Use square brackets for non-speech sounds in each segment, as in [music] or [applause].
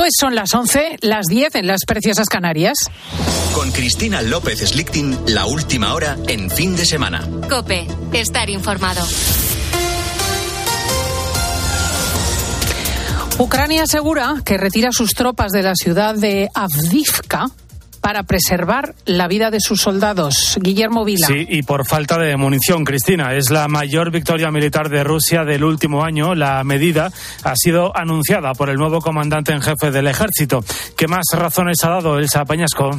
Pues son las 11, las 10 en las preciosas Canarias. Con Cristina López Slichting, la última hora en fin de semana. Cope, estar informado. Ucrania asegura que retira sus tropas de la ciudad de Avdivka para preservar la vida de sus soldados. Guillermo Vila. Sí, y por falta de munición, Cristina. Es la mayor victoria militar de Rusia del último año. La medida ha sido anunciada por el nuevo comandante en jefe del ejército. ¿Qué más razones ha dado Elsa Pañasco?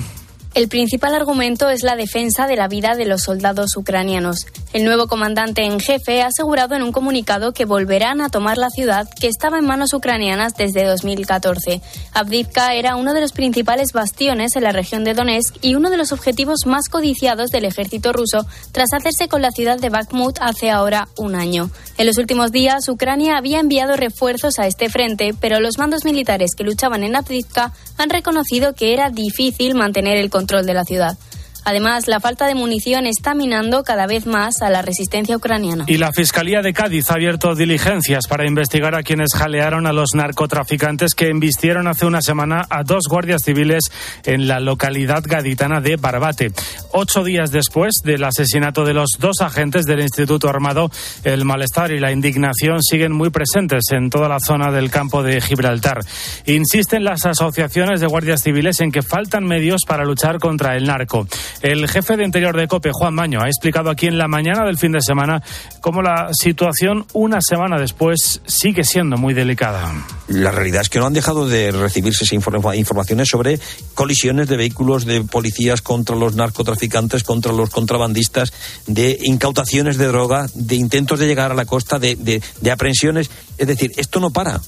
El principal argumento es la defensa de la vida de los soldados ucranianos. El nuevo comandante en jefe ha asegurado en un comunicado que volverán a tomar la ciudad que estaba en manos ucranianas desde 2014. Avdivka era uno de los principales bastiones en la región de Donetsk y uno de los objetivos más codiciados del ejército ruso tras hacerse con la ciudad de Bakhmut hace ahora un año. En los últimos días, Ucrania había enviado refuerzos a este frente, pero los mandos militares que luchaban en Avdivka han reconocido que era difícil mantener el control de la ciudad. Además, la falta de munición está minando cada vez más a la resistencia ucraniana. Y la Fiscalía de Cádiz ha abierto diligencias para investigar a quienes jalearon a los narcotraficantes que embistieron hace una semana a dos guardias civiles en la localidad gaditana de Barbate. Ocho días después del asesinato de los dos agentes del Instituto Armado, el malestar y la indignación siguen muy presentes en toda la zona del campo de Gibraltar. Insisten las asociaciones de guardias civiles en que faltan medios para luchar contra el narco. El jefe de Interior de COPE, Juan Maño, ha explicado aquí en la mañana del fin de semana cómo la situación una semana después sigue siendo muy delicada. La realidad es que no han dejado de recibirse informaciones sobre colisiones de vehículos de policías contra los narcotraficantes, contra los contrabandistas, de incautaciones de droga, de intentos de llegar a la costa, de, de aprehensiones. Es decir, esto no para.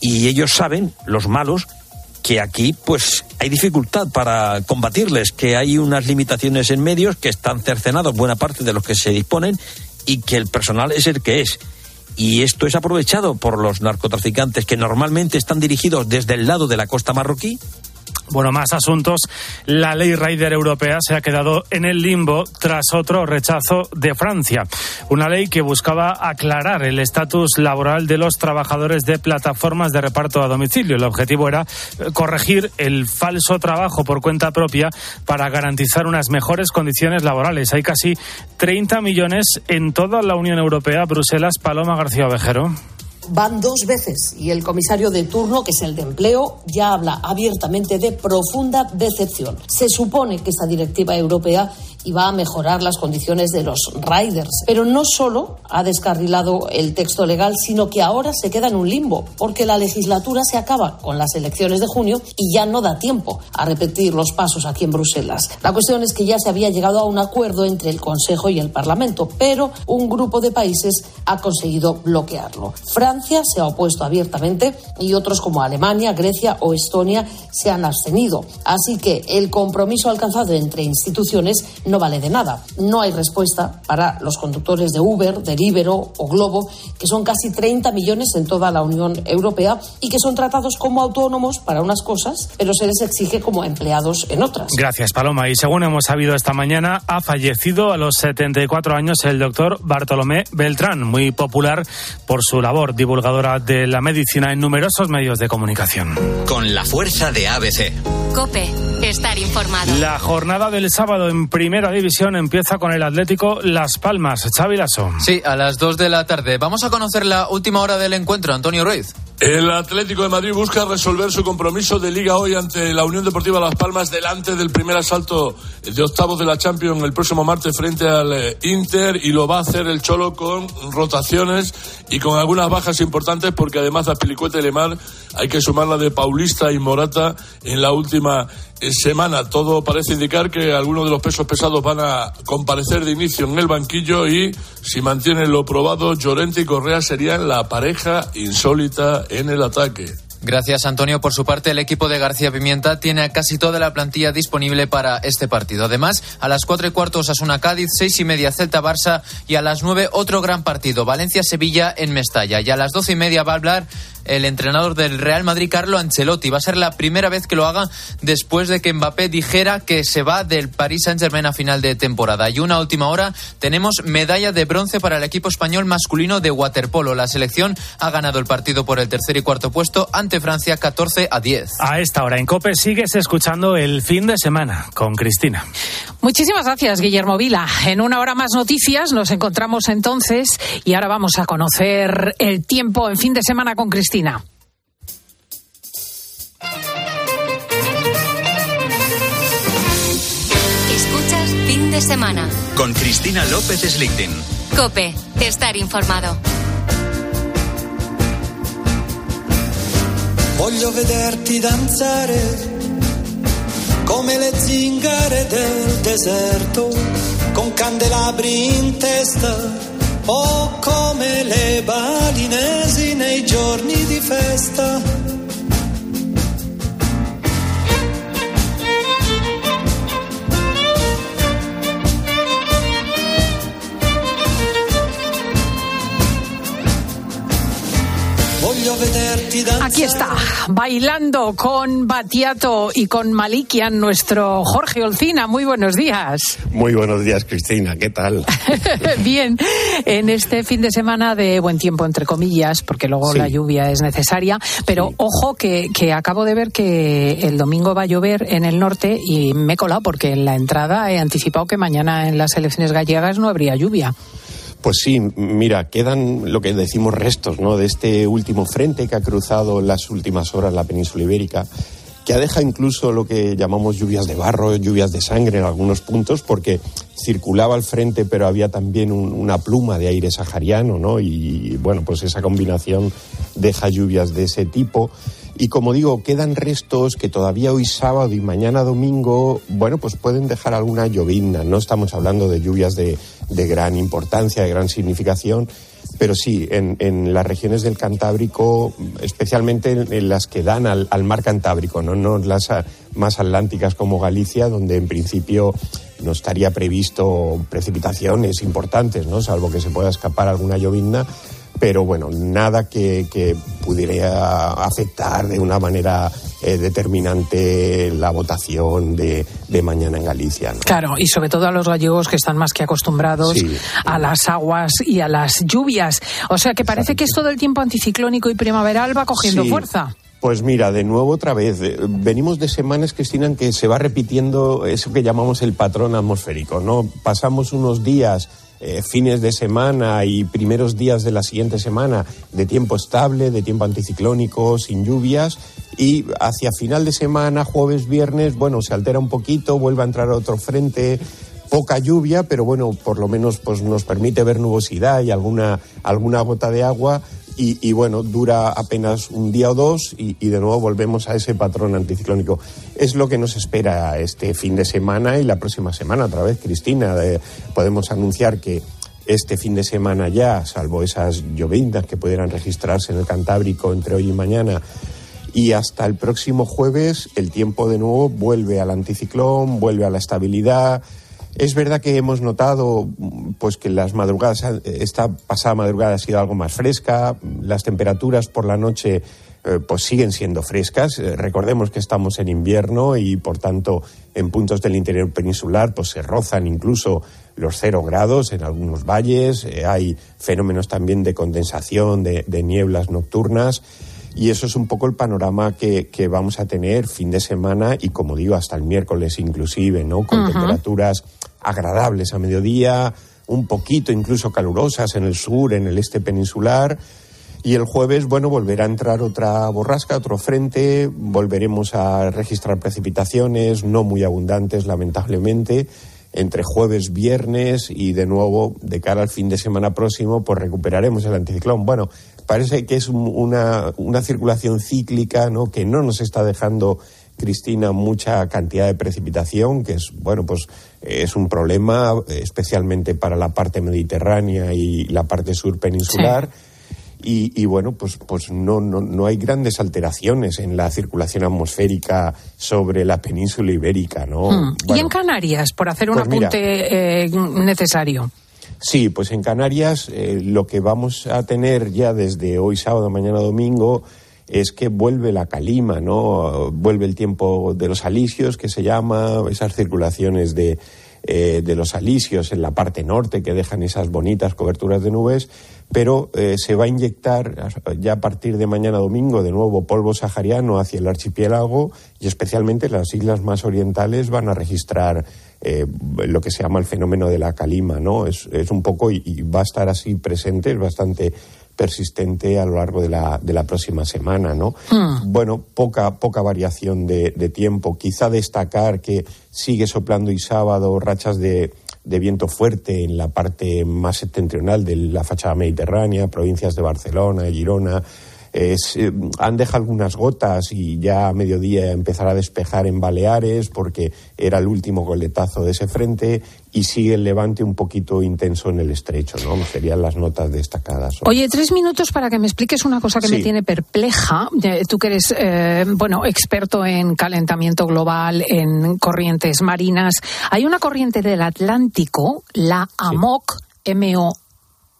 Y ellos saben, los malos, que aquí pues hay dificultad para combatirles, que hay unas limitaciones en medios que están cercenados buena parte de los que se disponen y que el personal es el que es. Y esto es aprovechado por los narcotraficantes que normalmente están dirigidos desde el lado de la costa marroquí bueno, más asuntos. La ley Rider europea se ha quedado en el limbo tras otro rechazo de Francia. Una ley que buscaba aclarar el estatus laboral de los trabajadores de plataformas de reparto a domicilio. El objetivo era corregir el falso trabajo por cuenta propia para garantizar unas mejores condiciones laborales. Hay casi 30 millones en toda la Unión Europea. Bruselas, Paloma García Ovejero van dos veces y el comisario de turno, que es el de empleo, ya habla abiertamente de profunda decepción. Se supone que esta directiva europea y va a mejorar las condiciones de los riders. Pero no solo ha descarrilado el texto legal, sino que ahora se queda en un limbo, porque la legislatura se acaba con las elecciones de junio y ya no da tiempo a repetir los pasos aquí en Bruselas. La cuestión es que ya se había llegado a un acuerdo entre el Consejo y el Parlamento, pero un grupo de países ha conseguido bloquearlo. Francia se ha opuesto abiertamente y otros como Alemania, Grecia o Estonia se han abstenido. Así que el compromiso alcanzado entre instituciones no vale de nada. No hay respuesta para los conductores de Uber, de Libero o Globo, que son casi 30 millones en toda la Unión Europea y que son tratados como autónomos para unas cosas, pero se les exige como empleados en otras. Gracias, Paloma. Y según hemos sabido esta mañana, ha fallecido a los 74 años el doctor Bartolomé Beltrán, muy popular por su labor divulgadora de la medicina en numerosos medios de comunicación. Con la fuerza de ABC. Cope, estar informado. La jornada del sábado en primera división empieza con el Atlético Las Palmas. Xavi Lasso. Sí, a las 2 de la tarde. Vamos a conocer la última hora del encuentro, Antonio Ruiz. El Atlético de Madrid busca resolver su compromiso de liga hoy ante la Unión Deportiva Las Palmas delante del primer asalto de octavos de la Champions el próximo martes frente al eh, Inter y lo va a hacer el Cholo con rotaciones y con algunas bajas importantes porque además a Pelicueta y Lemar hay que sumar la de Paulista y Morata en la última eh, semana. Todo parece indicar que algunos de los pesos pesados van a comparecer de inicio en el banquillo y si mantienen lo probado, Llorente y Correa serían la pareja insólita en el ataque. Gracias, Antonio. Por su parte, el equipo de García Pimienta tiene casi toda la plantilla disponible para este partido. Además, a las cuatro y cuarto Osasuna Cádiz, seis y media Celta Barça y a las nueve otro gran partido, Valencia Sevilla en Mestalla. Y a las doce y media va a hablar el entrenador del Real Madrid, Carlo Ancelotti. Va a ser la primera vez que lo haga después de que Mbappé dijera que se va del Paris Saint-Germain a final de temporada. Y una última hora, tenemos medalla de bronce para el equipo español masculino de waterpolo. La selección ha ganado el partido por el tercer y cuarto puesto ante Francia 14 a 10. A esta hora en COPE sigues escuchando el fin de semana con Cristina. Muchísimas gracias, Guillermo Vila. En una hora más noticias nos encontramos entonces y ahora vamos a conocer el tiempo en fin de semana con Cristina. Escuchas fin de semana. Con Cristina López Slichting. Cope, estar informado. Voglio vederti danzare come le zingare del deserto, con candelabri in testa o come le balinesi nei giorni di festa. Aquí está, bailando con Batiato y con Malikian, nuestro Jorge Olcina. Muy buenos días. Muy buenos días, Cristina. ¿Qué tal? [laughs] Bien, en este fin de semana de buen tiempo, entre comillas, porque luego Sí. la lluvia es necesaria, pero ojo que, que acabo de ver que el domingo va a llover en el norte y me he colado porque en la entrada he anticipado que mañana en las elecciones gallegas no habría lluvia. Pues sí, mira, quedan lo que decimos restos, ¿no? De este último frente que ha cruzado en las últimas horas la península ibérica, que ha dejado incluso lo que llamamos lluvias de barro, lluvias de sangre en algunos puntos, porque circulaba el frente, pero había también un- una pluma de aire sahariano, ¿no? Y bueno, pues esa combinación deja lluvias de ese tipo. Y como digo, quedan restos que todavía hoy sábado y mañana domingo, bueno, pues pueden dejar alguna llovizna. No estamos hablando de lluvias de, de gran importancia, de gran significación, pero sí, en, en las regiones del Cantábrico, especialmente en, las que dan al, al mar Cantábrico, ¿no? no las más atlánticas como Galicia, donde en principio no estaría previsto precipitaciones importantes, ¿no? salvo que se pueda escapar alguna llovizna pero bueno, nada que, que pudiera afectar de una manera eh, determinante la votación de, de mañana en Galicia. ¿no? Claro, y sobre todo a los gallegos que están más que acostumbrados Sí. a las aguas y a las lluvias. O sea que parece que esto del tiempo anticiclónico y primaveral va cogiendo Sí. fuerza. Pues mira, de nuevo otra vez, eh, venimos de semanas, Cristina, en que se va repitiendo eso que llamamos el patrón atmosférico, ¿no? Pasamos unos días, eh, fines de semana y primeros días de la siguiente semana de tiempo estable, de tiempo anticiclónico, sin lluvias, y hacia final de semana, jueves, viernes, bueno, se altera un poquito, vuelve a entrar otro frente, poca lluvia, pero bueno, por lo menos pues nos permite ver nubosidad y alguna, alguna gota de agua. Y, y, bueno, dura apenas un día o dos y, de nuevo volvemos a ese patrón anticiclónico. Es lo que nos espera este fin de semana y la próxima semana otra vez, Cristina. Eh, podemos anunciar que este fin de semana ya, salvo esas llovindas que pudieran registrarse en el Cantábrico entre hoy y mañana, y hasta el próximo jueves el tiempo de nuevo vuelve al anticiclón, vuelve a la estabilidad. Es verdad que hemos notado pues que las madrugadas, esta pasada madrugada ha sido algo más fresca, las temperaturas por la noche eh, pues siguen siendo frescas. Eh, recordemos que estamos en invierno y por tanto en puntos del interior peninsular pues se rozan incluso los cero grados en algunos valles. Eh, hay fenómenos también de condensación, de, de nieblas nocturnas. Y eso es un poco el panorama que, que, vamos a tener fin de semana y, como digo, hasta el miércoles inclusive, ¿no? Con uh -huh. temperaturas agradables a mediodía, un poquito incluso calurosas en el sur, en el este peninsular. Y el jueves, bueno, volverá a entrar otra borrasca, otro frente, volveremos a registrar precipitaciones, no muy abundantes, lamentablemente, entre jueves, viernes y de nuevo, de cara al fin de semana próximo, pues recuperaremos el anticiclón. Bueno, parece que es una, una circulación cíclica, ¿no? Que no nos está dejando Cristina, mucha cantidad de precipitación, que es, bueno, pues es un problema, especialmente para la parte mediterránea y la parte sur peninsular. Sí. Y, y, bueno, pues, pues no, no, no, hay grandes alteraciones en la circulación atmosférica sobre la península ibérica, ¿no? Mm. Bueno, ¿Y en Canarias, por hacer un pues apunte mira, eh, necesario? Sí, pues en Canarias eh, lo que vamos a tener ya desde hoy sábado, mañana domingo, es que vuelve la calima, ¿no? Vuelve el tiempo de los alisios, que se llama, esas circulaciones de, eh, de los alisios en la parte norte que dejan esas bonitas coberturas de nubes, pero eh, se va a inyectar ya a partir de mañana domingo de nuevo polvo sahariano hacia el archipiélago y especialmente las islas más orientales van a registrar eh, lo que se llama el fenómeno de la calima, ¿no? Es, es un poco y, y, va a estar así presente, es bastante persistente a lo largo de la, de la próxima semana, ¿no? Hmm. Bueno, poca, poca variación de, de, tiempo. Quizá destacar que sigue soplando y sábado rachas de, de, viento fuerte en la parte más septentrional de la fachada mediterránea, provincias de Barcelona, Girona. Es, eh, han dejado algunas gotas y ya a mediodía empezará a despejar en Baleares porque era el último goletazo de ese frente y sigue el levante un poquito intenso en el estrecho, ¿no? Serían las notas destacadas. Oye, tres minutos para que me expliques una cosa que Sí. me tiene perpleja. Tú que eres, eh, bueno, experto en calentamiento global, en corrientes marinas. Hay una corriente del Atlántico, la AMOC, M-O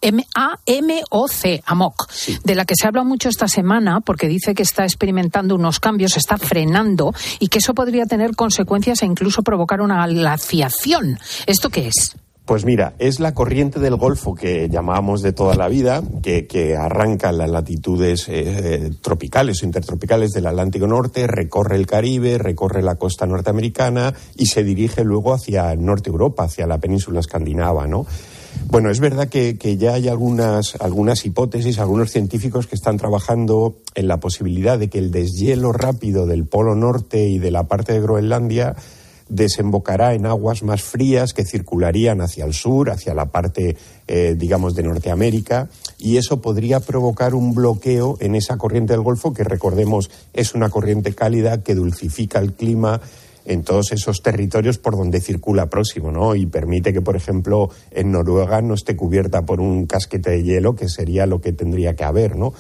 M-A-M-O-C, AMOC, de la que se habla mucho esta semana porque dice que está experimentando unos cambios, está frenando y que eso podría tener consecuencias e incluso provocar una glaciación. ¿Esto qué es? Pues mira, es la corriente del Golfo que llamábamos de toda la vida, que, que arranca en las latitudes eh, tropicales o intertropicales del Atlántico Norte, recorre el Caribe, recorre la costa norteamericana y se dirige luego hacia Norte Europa, hacia la península escandinava, ¿no? Bueno, es verdad que, ya hay algunas, algunas hipótesis, algunos científicos que están trabajando en la posibilidad de que el deshielo rápido del Polo Norte y de la parte de Groenlandia desembocará en aguas más frías que circularían hacia el sur, hacia la parte, eh, digamos, de Norteamérica, y eso podría provocar un bloqueo en esa corriente del Golfo, que recordemos es una corriente cálida que dulcifica el clima en todos esos territorios por donde circula próximo, ¿no? Y permite que, por ejemplo, en Noruega no esté cubierta por un casquete de hielo, que sería lo que tendría que haber, ¿no?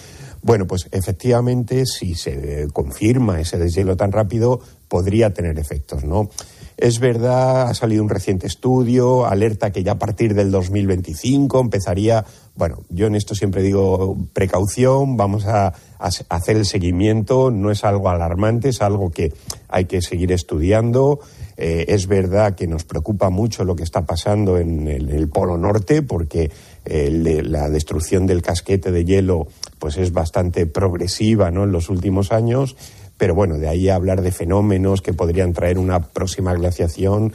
Bueno, pues efectivamente, si se confirma ese deshielo tan rápido, podría tener efectos, ¿no? Es verdad, ha salido un reciente estudio, alerta que ya a partir del 2025 empezaría, bueno, yo en esto siempre digo precaución, vamos a, hacer el seguimiento, no es algo alarmante, es algo que hay que seguir estudiando. Eh, es verdad que nos preocupa mucho lo que está pasando en el, Polo Norte, porque la destrucción del casquete de hielo pues es bastante progresiva ¿no? en los últimos años pero bueno, de ahí a hablar de fenómenos que podrían traer una próxima glaciación.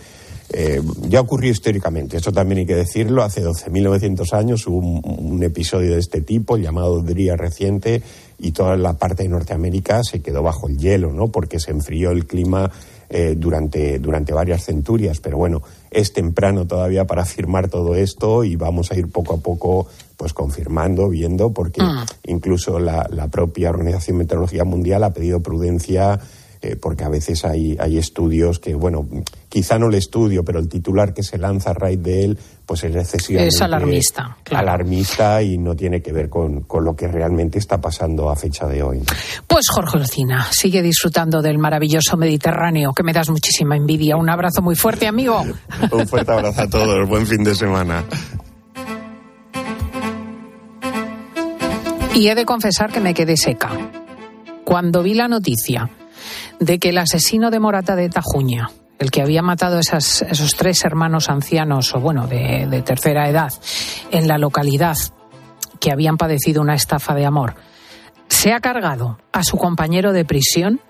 Eh, ya ocurrió históricamente, esto también hay que decirlo, hace 12.900 años hubo un, episodio de este tipo, llamado Dría reciente, y toda la parte de Norteamérica se quedó bajo el hielo, ¿no? Porque se enfrió el clima eh, durante, durante varias centurias. Pero bueno, es temprano todavía para afirmar todo esto y vamos a ir poco a poco pues confirmando, viendo, porque Ah. incluso la, la propia Organización Meteorológica Mundial ha pedido prudencia eh, porque a veces hay, hay estudios que, bueno, quizá no el estudio, pero el titular que se lanza a raíz de él, pues es excesivamente Es alarmista, claro. alarmista y no tiene que ver con, con, lo que realmente está pasando a fecha de hoy. Pues Jorge Lucina, sigue disfrutando del maravilloso Mediterráneo, que me das muchísima envidia. Un abrazo muy fuerte, amigo. Un fuerte abrazo a todos, buen fin de semana. Y he de confesar que me quedé seca. Cuando vi la noticia de que el asesino de Morata de Tajuña, el que había matado a esos tres hermanos ancianos, o bueno, de, de tercera edad, en la localidad, que habían padecido una estafa de amor, se ha cargado a su compañero de prisión,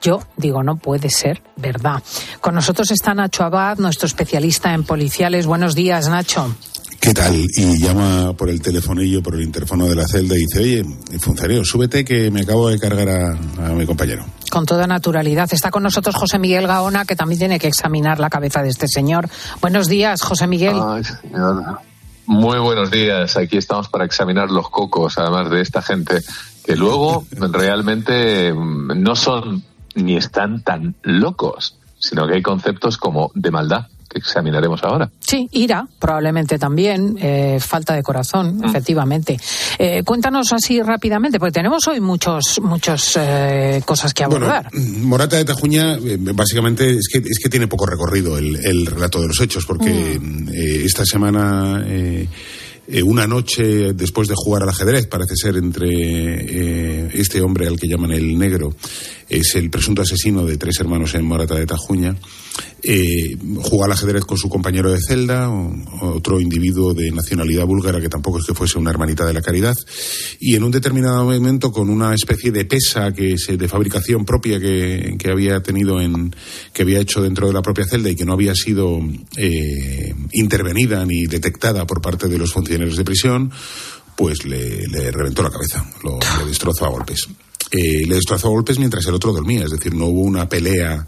yo digo, no puede ser verdad. Con nosotros está Nacho Abad, nuestro especialista en policiales. Buenos días, Nacho. ¿Qué tal? Y llama por el telefonillo, por el interfono de la celda y dice, oye, funcionario, súbete que me acabo de cargar a, a, mi compañero. Con toda naturalidad. Está con nosotros José Miguel Gaona, que también tiene que examinar la cabeza de este señor. Buenos días, José Miguel. Ay, señor. Muy buenos días. Aquí estamos para examinar los cocos, además de esta gente que luego [laughs] realmente no son ni están tan locos, sino que hay conceptos como de maldad que examinaremos ahora. Sí, ira, probablemente también, eh, falta de corazón, mm. efectivamente. Eh, cuéntanos así rápidamente, porque tenemos hoy muchos, muchos eh, cosas que abordar. Bueno, Morata de Tajuña, eh, básicamente, es que, es que tiene poco recorrido el, el relato de los hechos, porque mm. esta semana eh, una noche después de jugar al ajedrez, parece ser entre eh, este hombre al que llaman el negro, es el presunto asesino de tres hermanos en Morata de Tajuña, eh, jugó al ajedrez con su compañero de celda, otro individuo de nacionalidad búlgara que tampoco es que fuese una hermanita de la caridad, y en un determinado momento con una especie de pesa que se, de fabricación propia que, había tenido en, que había hecho dentro de la propia celda y que no había sido eh, intervenida ni detectada por parte de los funcionarios de prisión, pues le, reventó la cabeza, lo, le destrozó a golpes. Eh, le destrozó golpes mientras el otro dormía, es decir, no hubo una pelea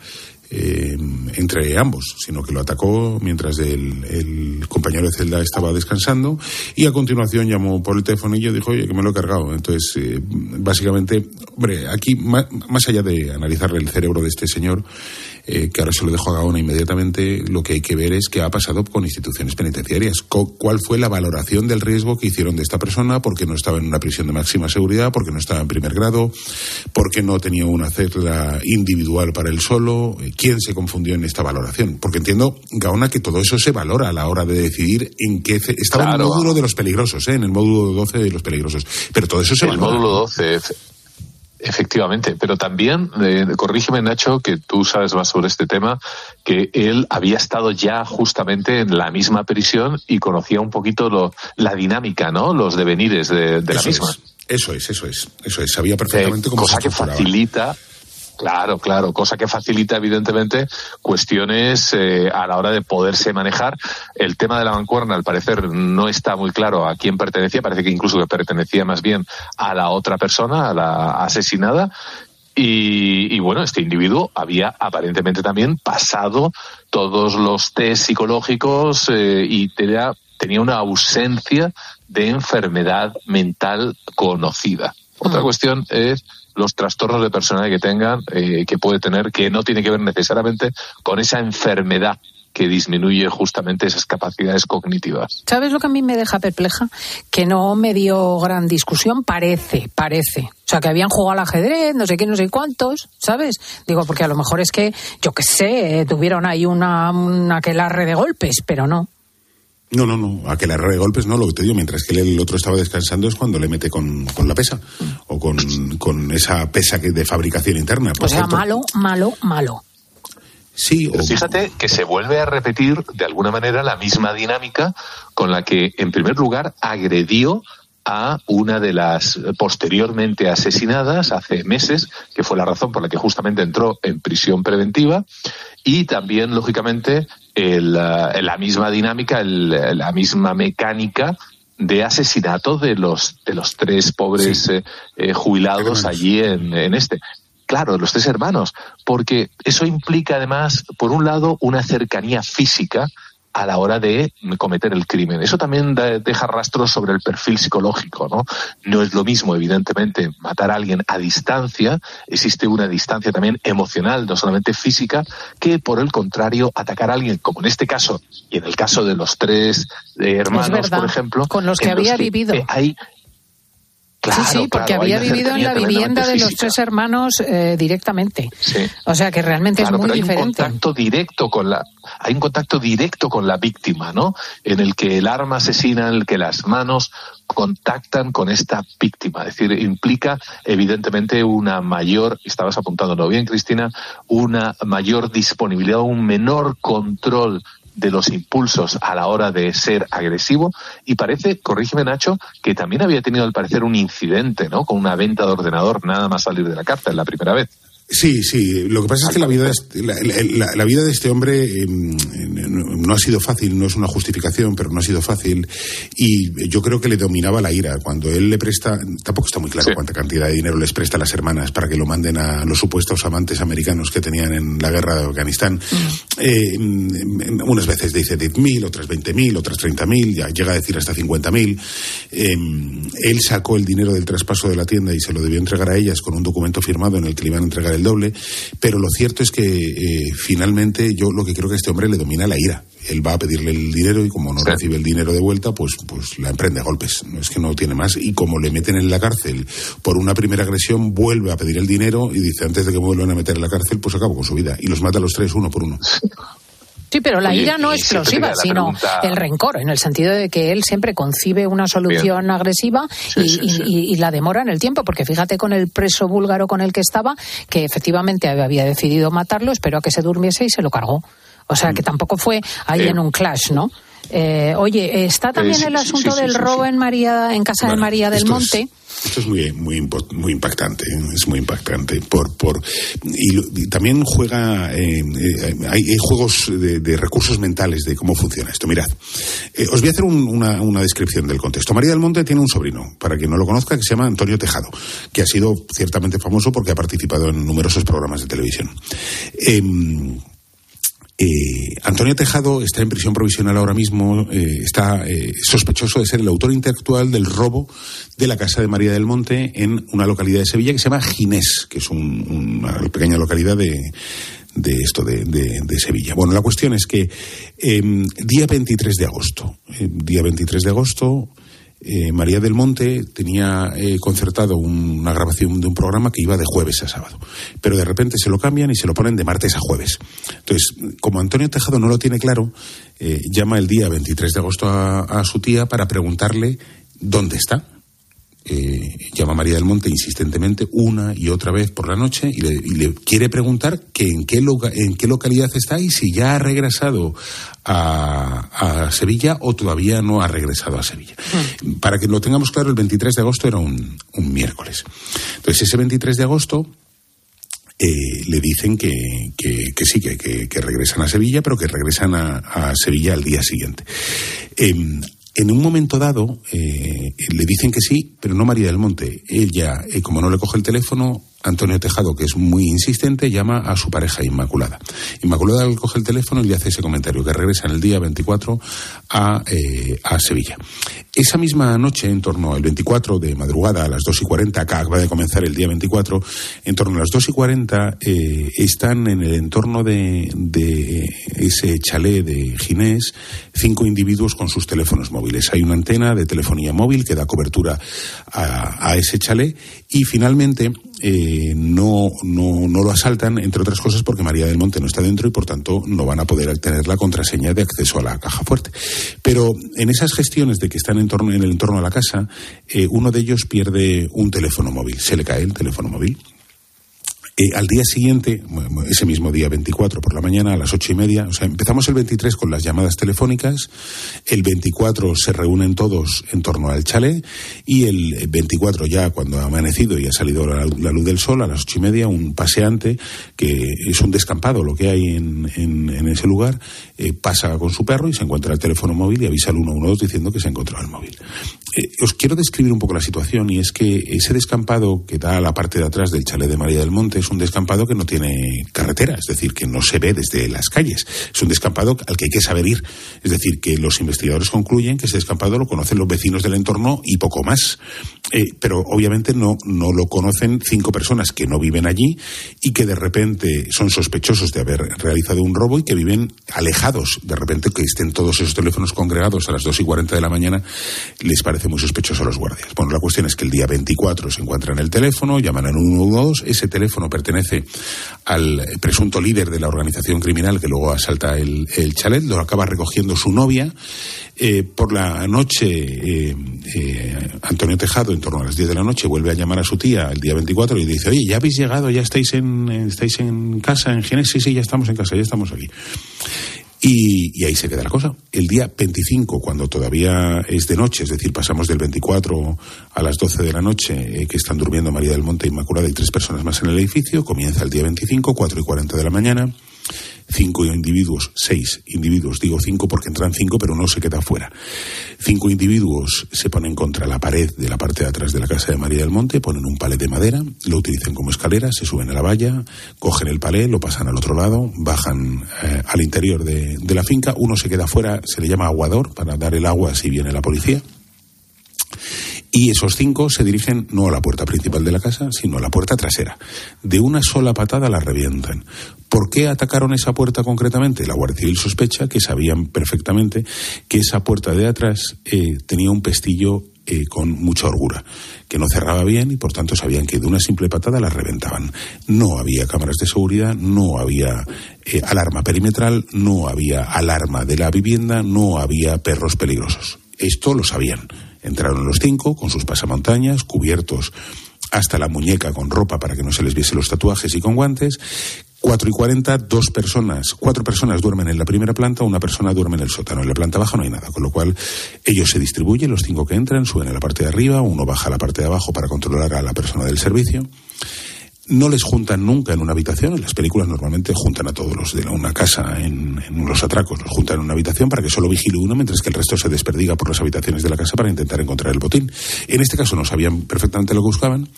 eh, entre ambos, sino que lo atacó mientras el, compañero de celda estaba descansando y a continuación llamó por el teléfono y dijo, oye, que me lo he cargado. Entonces, eh, básicamente, hombre, aquí, más allá de analizar el cerebro de este señor, eh, que ahora se lo dejo a Gaona inmediatamente, lo que hay que ver es qué ha pasado con instituciones penitenciarias. ¿Cuál fue la valoración del riesgo que hicieron de esta persona? Porque no estaba en una prisión de máxima seguridad, porque no estaba en primer grado, porque no tenía una celda individual para él solo. Eh, ¿Quién se confundió en esta valoración? Porque entiendo, Gaona, que todo eso se valora a la hora de decidir en qué. Estaba en el módulo de los peligrosos, ¿eh? en el módulo 12 de los peligrosos. Pero todo eso se el valora. Módulo 12 Efectivamente, pero también, eh, corrígeme Nacho, que tú sabes más sobre este tema, que él había estado ya justamente en la misma prisión y conocía un poquito lo, la dinámica, ¿no? Los devenires de, la misma. eso es, eso es, eso es. Sabía perfectamente cómo cosa que facilita Claro, claro, cosa que facilita evidentemente cuestiones eh, a la hora de poderse manejar. El tema de la mancuerna, al parecer, no está muy claro a quién pertenecía, parece que incluso que pertenecía más bien a la otra persona, a la asesinada. Y, bueno, este individuo había aparentemente también pasado todos los test psicológicos eh, y tenía, tenía una ausencia de enfermedad mental conocida. Otra mm. cuestión es los trastornos de personalidad que tengan, eh, que puede tener, que no tiene que ver necesariamente con esa enfermedad que disminuye justamente esas capacidades cognitivas. ¿Sabes lo que a mí me deja perpleja? Que no me dio gran discusión, parece, parece. O sea, que habían jugado al ajedrez, no sé qué, no sé cuántos, ¿sabes? Digo, porque a lo mejor es que, yo qué sé, tuvieron ahí una, una aquelarre de golpes, pero no. No, no, no. A que le de golpes no, lo que te digo, mientras que el otro estaba descansando es cuando le mete con, la pesa o con, esa pesa que de fabricación interna. o sea, malo, malo, malo. Sí, o... fíjate que se vuelve a repetir de alguna manera la misma dinámica con la que, en primer lugar, agredió a una de las posteriormente asesinadas hace meses, que fue la razón por la que justamente entró en prisión preventiva, y también, lógicamente, el, eh, la misma dinámica, la misma mecánica de asesinato de los de los tres pobres eh, eh, jubilados allí en, en, este. Claro, los tres hermanos, porque eso implica además, por un lado, una cercanía física a la hora de cometer el crimen. Eso también deja rastros sobre el perfil psicológico, ¿no? No es lo mismo, evidentemente, matar a alguien a distancia, existe una distancia también emocional, no solamente física, que por el contrario, atacar a alguien, como en este caso, y en el caso de los tres eh, hermanos, por ejemplo, con los que había vivido. Hay sí, sí, porque había vivido en la vivienda de los tres hermanos eh, directamente. O sea que realmente es muy hay diferente. Un contacto directo con la, hay un contacto directo con la víctima, ¿no? En el que el arma asesina, en el que las manos contactan con esta víctima. Es decir, implica evidentemente una mayor, estabas apuntándolo bien, Cristina, una mayor disponibilidad, un menor control de los impulsos a la hora de ser agresivo y parece, corrígeme Nacho, que también había tenido al parecer un incidente, ¿no? Con una venta de ordenador nada más salir de la cárcel la primera vez. Sí, sí. Lo que pasa es que la vida, la, la, vida de este hombre em, no ha sido fácil, no es una justificación, pero no ha sido fácil. Y yo creo que le dominaba la ira. Cuando él le presta, tampoco está muy claro cuánta cantidad de dinero les presta a las hermanas para que lo manden a los supuestos amantes americanos que tenían en la guerra de Afganistán. Mm. Eh, unas veces dice 10.000, otras 20.000, otras 30.000, ya llega a decir hasta 50.000. Eh, él sacó el dinero del traspaso de la tienda y se lo debió entregar a ellas con un documento firmado en el que le iban a entregar el doble, pero lo cierto es que eh, finalmente yo lo que creo que a este hombre le domina la ira. Él va a pedirle el dinero y como no recibe el dinero de vuelta, pues, pues la emprende a golpes. No es que no tiene más. Y como le meten en la cárcel por una primera agresión, vuelve a pedir el dinero y dice, antes de que me vuelvan a meter en la cárcel, pues acabo con su vida. Y los mata a los tres uno por uno. Sí, pero la Oye, ira no explosiva, sino pregunta- el rencor, en el sentido de que él siempre concibe una solución agresiva y, sí, y- sí. y- y la demora en el tiempo, porque fíjate con el preso búlgaro con el que estaba, que efectivamente había decidido matarlo, esperó a que se durmiese y se lo cargó. O sea, que tampoco fue ahí Eh. en un clash, ¿no? Eh, oye, está también el sí, asunto sí, sí, del robo en María, en casa de María del Monte. Es, esto es muy, muy, muy impactante, ¿eh? es muy impactante. Por, por, y, también juega, hay, hay juegos de, de recursos mentales de cómo funciona esto. Mirad, os voy a hacer un- una, una descripción del contexto. María del Monte tiene un sobrino, para quien no lo conozca, que se llama Antonio Tejado, que ha sido ciertamente famoso porque ha participado en numerosos programas de televisión. Em, eh, Antonio Tejado está en prisión provisional ahora mismo, eh, está eh, sospechoso de ser el autor intelectual del robo de la casa de María del Monte en una localidad de Sevilla que se llama Ginés, que es un- una pequeña localidad de, de esto de, de- Sevilla. Bueno, la cuestión es que eh, día 23 de agosto, eh, día 23 de agosto, eh, María del Monte tenía eh, concertado un- una grabación de un programa que iba de jueves a sábado, pero de repente se lo cambian y se lo ponen de martes a jueves. Entonces, como Antonio Tejado no lo tiene claro, eh, llama el día 23 de agosto a su tía para preguntarle dónde está. Eh, llama a María del Monte insistentemente una y otra vez por la noche y le, y le quiere preguntar que en qué, loca- en qué localidad está y si ya ha regresado a, a Sevilla o todavía no ha regresado a Sevilla. Para que lo tengamos claro, el 23 de agosto era un, un miércoles. Entonces, ese 23 de agosto eh, le dicen que, que- que sí, que, que- regresan a Sevilla, pero que regresan a, a Sevilla al día siguiente. Em, en un momento dado, eh, le dicen que sí, pero no María del Monte. Ella, eh, como no le coge el teléfono, Antonio Tejado, que es muy insistente, llama a su pareja Inmaculada. Inmaculada coge el teléfono y le hace ese comentario, que regresa en el día 24 a, eh, a Sevilla. Esa misma noche, en torno al 24 de madrugada, a las 2 y 40, acaba de comenzar el día 24, en torno a las 2 y 40, eh, están en el entorno de, de ese chalet de Ginés cinco individuos con sus teléfonos móviles. Hay una antena de telefonía móvil que da cobertura a, a ese chalet y finalmente eh, no, no, no lo asaltan, entre otras cosas porque María del Monte no está dentro y por tanto no van a poder tener la contraseña de acceso a la caja fuerte. Pero en esas gestiones de que están en, torno, en el entorno a la casa, eh, uno de ellos pierde un teléfono móvil, se le cae el teléfono móvil. Eh, al día siguiente, ese mismo día 24 por la mañana, a las ocho y media, o sea, empezamos el 23 con las llamadas telefónicas, el 24 se reúnen todos en torno al chalet y el 24 ya cuando ha amanecido y ha salido la, luz del sol, a las ocho y media, un paseante, que es un descampado lo que hay en ese lugar, eh, pasa con su perro y se encuentra el teléfono móvil y avisa al 112 diciendo que se ha encontrado el móvil. Eh, os quiero describir un poco la situación y es que ese descampado que da a la parte de atrás del chalet de María del Monte es un descampado que no tiene carretera, es decir, que no se ve desde las calles. Es un descampado al que hay que saber ir. Es decir, que los investigadores concluyen que ese descampado lo conocen los vecinos del entorno y poco más. Eh, pero obviamente no, no lo conocen cinco personas que no viven allí y que de repente son sospechosos de haber realizado un robo y que viven alejados. De repente que estén todos esos teléfonos congregados a las 2 y 40 de la mañana les parece muy sospechoso a los guardias. Bueno, la cuestión es que el día 24 se encuentran el teléfono, llaman al 112, ese teléfono pertenece al presunto líder de la organización criminal que luego asalta el, chalet, lo acaba recogiendo su novia. Eh, por la noche, eh, eh, Antonio Tejado, en torno a las 10 de la noche, vuelve a llamar a su tía el día 24 y dice, oye, ¿ya habéis llegado? ¿Ya estáis en, estáis en casa, en Ginés? Sí, sí, ya estamos en casa, ya estamos aquí. Y, y ahí se queda la cosa. El día 25, cuando todavía es de noche, es decir, pasamos del 24 a las 12 de la noche, eh, que están durmiendo María del Monte Inmaculada y tres personas más en el edificio, comienza el día 25, 4 y 40 de la mañana. Cinco individuos, seis individuos, digo cinco porque entran cinco, pero uno se queda fuera. Cinco individuos se ponen contra la pared de la parte de atrás de la casa de María del Monte, ponen un palé de madera, lo utilizan como escalera, se suben a la valla, cogen el palé, lo pasan al otro lado, bajan eh, al interior de, de la finca, uno se queda fuera, se le llama aguador para dar el agua si viene la policía. Y esos cinco se dirigen no a la puerta principal de la casa, sino a la puerta trasera. De una sola patada la revientan. ¿Por qué atacaron esa puerta concretamente? La Guardia Civil sospecha que sabían perfectamente que esa puerta de atrás eh, tenía un pestillo eh, con mucha orgura, que no cerraba bien y por tanto sabían que de una simple patada la reventaban. No había cámaras de seguridad, no había eh, alarma perimetral, no había alarma de la vivienda, no había perros peligrosos. Esto lo sabían. Entraron los cinco con sus pasamontañas, cubiertos hasta la muñeca con ropa para que no se les viese los tatuajes y con guantes. Cuatro y cuarenta, dos personas, cuatro personas duermen en la primera planta, una persona duerme en el sótano. En la planta baja no hay nada, con lo cual ellos se distribuyen, los cinco que entran suben a la parte de arriba, uno baja a la parte de abajo para controlar a la persona del servicio no les juntan nunca en una habitación. En las películas normalmente juntan a todos los de una casa en, los atracos, los juntan en una habitación para que solo vigile uno, mientras que el resto se desperdiga por las habitaciones de la casa para intentar encontrar el botín. En este caso no sabían perfectamente lo que buscaban.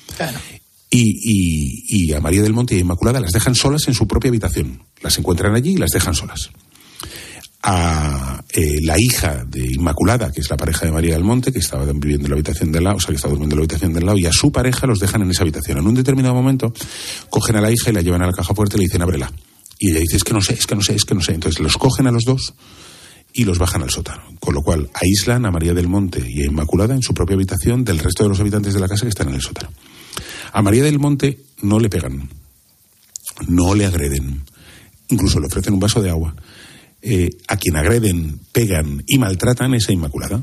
Y, y a María del Monte y a Inmaculada las dejan solas en su propia habitación. Las encuentran allí y las dejan solas a eh, la hija de Inmaculada, que es la pareja de María del Monte, que estaba viviendo en la habitación del lado, o sea, que estaba durmiendo en la habitación del lado, y a su pareja los dejan en esa habitación. En un determinado momento, cogen a la hija y la llevan a la caja fuerte y le dicen, ábrela. Y ella dice, es que no sé, es que no sé, es que no sé. Entonces los cogen a los dos y los bajan al sótano. Con lo cual aíslan a María del Monte y a Inmaculada en su propia habitación del resto de los habitantes de la casa que están en el sótano. A María del Monte no le pegan, no le agreden, incluso le ofrecen un vaso de agua eh, a quien agreden, pegan y maltratan esa Inmaculada.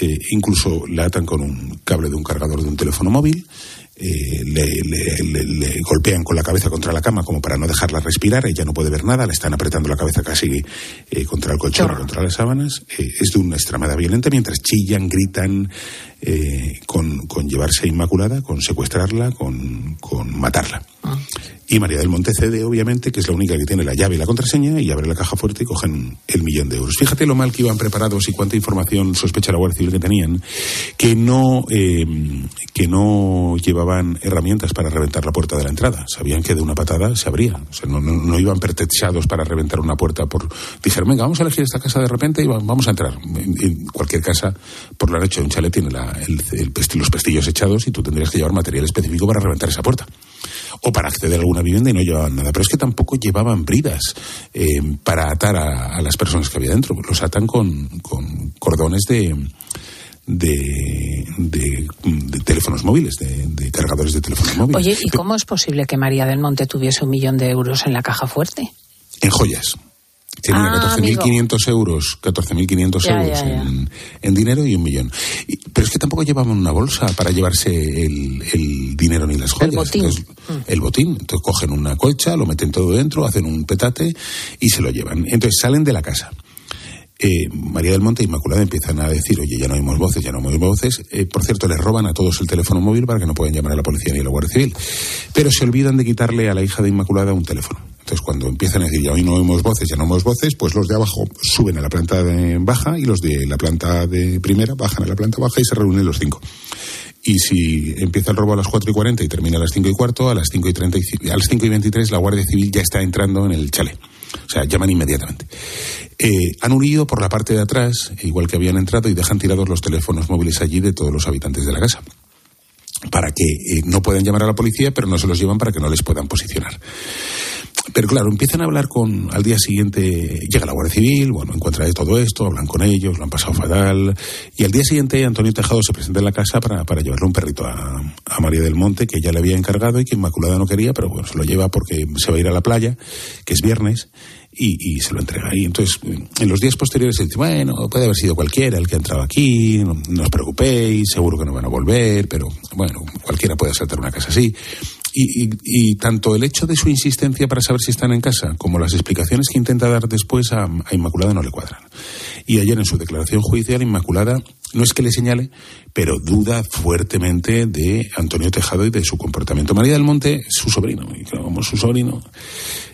Eh, incluso la atan con un cable de un cargador de un teléfono móvil, eh, le, golpean con la cabeza contra la cama como para no dejarla respirar, ella no puede ver nada, le están apretando la cabeza casi contra el colchón, contra las sábanas, es de una extremada violenta mientras chillan, gritan, con, con, llevarse a Inmaculada, con secuestrarla, con, con matarla. Ah. Y María del Monte cede, obviamente, que es la única que tiene la llave y la contraseña, y abre la caja fuerte y cogen el millón de euros. Fíjate lo mal que iban preparados y cuánta información sospecha la Guardia Civil que tenían, que no, eh, que no llevaban herramientas para reventar la puerta de la entrada. Sabían que de una patada se abría. O sea, no, iban pretexados para reventar una puerta. Por... Dijeron, venga, vamos a elegir esta casa de repente y vamos a entrar. En, cualquier casa, por la noche, un chalet tiene los pestillos echados y tú tendrías que llevar material específico para reventar esa puerta o para acceder a alguna vivienda y no llevaban nada. Pero es que tampoco llevaban bridas eh, para atar a, las personas que había dentro. Los atan con, cordones de, de, teléfonos móviles, de, cargadores de teléfonos móviles. Oye, ¿y cómo es posible que María del Monte tuviese un millón de euros en la caja fuerte? En joyas. Tiene ah, 14.500 euros, 14.500 euros En, en, dinero y un millón. pero es que tampoco llevaban una bolsa para llevarse el, dinero ni las joyas. El botín. Entonces, el botín. Entonces cogen una colcha, lo meten todo dentro, hacen un petate y se lo llevan. Entonces salen de la casa. Eh, María del Monte e Inmaculada empiezan a decir, oye, ya no oímos voces, ya no oímos voces. Eh, por cierto, les roban a todos el teléfono móvil para que no puedan llamar a la policía ni a la Guardia Civil. Pero se olvidan de quitarle a la hija de Inmaculada un teléfono. Entonces, cuando empiezan a decir, ya hoy no oímos voces, ya no oímos voces, pues los de abajo suben a la planta de baja y los de la planta de primera bajan a la planta baja y se reúnen los cinco. Y si empieza el robo a las 4 y 40 y termina a las 5 y cuarto, a las 5 y, 30 a las 5 y 23 la Guardia Civil ya está entrando en el chalet. O sea, llaman inmediatamente. Eh, han huido por la parte de atrás, igual que habían entrado, y dejan tirados los teléfonos móviles allí de todos los habitantes de la casa para que eh, no puedan llamar a la policía, pero no se los llevan para que no les puedan posicionar. Pero claro, empiezan a hablar con, al día siguiente llega la Guardia Civil, bueno, encuentra todo esto, hablan con ellos, lo han pasado fatal, y al día siguiente Antonio Tejado se presenta en la casa para, para llevarle un perrito a, a, María del Monte, que ya le había encargado y que Inmaculada no quería, pero bueno, se lo lleva porque se va a ir a la playa, que es viernes, y, y, se lo entrega. Y entonces, en los días posteriores, se dice, bueno, puede haber sido cualquiera el que ha entrado aquí, no, no, os preocupéis, seguro que no van a volver, pero bueno, cualquiera puede saltar una casa así. Y, y, y, tanto el hecho de su insistencia para saber si están en casa como las explicaciones que intenta dar después a, a Inmaculada no le cuadran. Y ayer en su declaración judicial, Inmaculada no es que le señale, pero duda fuertemente de Antonio Tejado y de su comportamiento. María del Monte, su sobrino, y como su sobrino,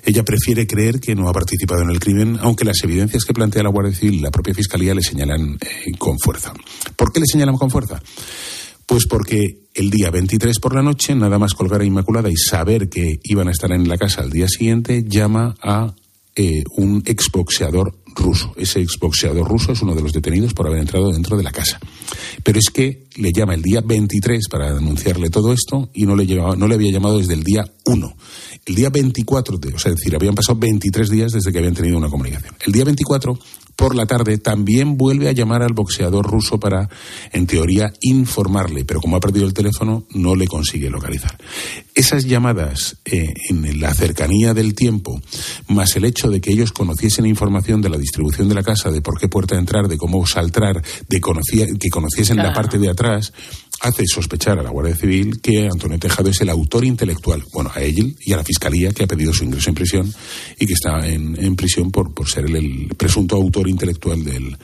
ella prefiere creer que no ha participado en el crimen, aunque las evidencias que plantea la Guardia Civil y la propia Fiscalía le señalan eh, con fuerza. ¿Por qué le señalan con fuerza? Pues porque el día 23 por la noche, nada más colgar a Inmaculada y saber que iban a estar en la casa al día siguiente, llama a eh, un exboxeador ruso. Ese exboxeador ruso es uno de los detenidos por haber entrado dentro de la casa. Pero es que le llama el día 23 para denunciarle todo esto y no le, llevaba, no le había llamado desde el día 1. El día 24, de, o sea, es decir, habían pasado 23 días desde que habían tenido una comunicación. El día 24 por la tarde también vuelve a llamar al boxeador ruso para, en teoría, informarle, pero como ha perdido el teléfono, no le consigue localizar. Esas llamadas eh, en la cercanía del tiempo, más el hecho de que ellos conociesen información de la distribución de la casa, de por qué puerta entrar, de cómo saltar, de que conociesen la parte de atrás, hace sospechar a la Guardia Civil que Antonio Tejado es el autor intelectual, bueno, a él y a la Fiscalía que ha pedido su ingreso en prisión y que está en, prisión por, por ser el, presunto autor intelectual del,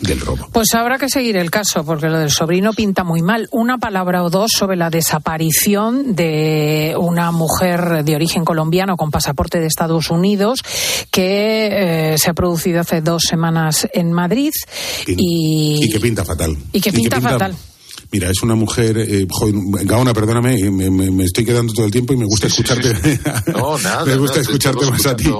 del robo. Pues habrá que seguir el caso, porque lo del sobrino pinta muy mal. Una palabra o dos sobre la desaparición de una mujer de origen colombiano con pasaporte de Estados Unidos que eh, se ha producido hace dos semanas en Madrid y, y, que pinta fatal. Y que pinta, fatal. Mira, es una mujer, eh, Gaona, perdóname, me, estoy quedando todo el tiempo y me gusta escucharte. No, [laughs] nada. me gusta escucharte más a ti.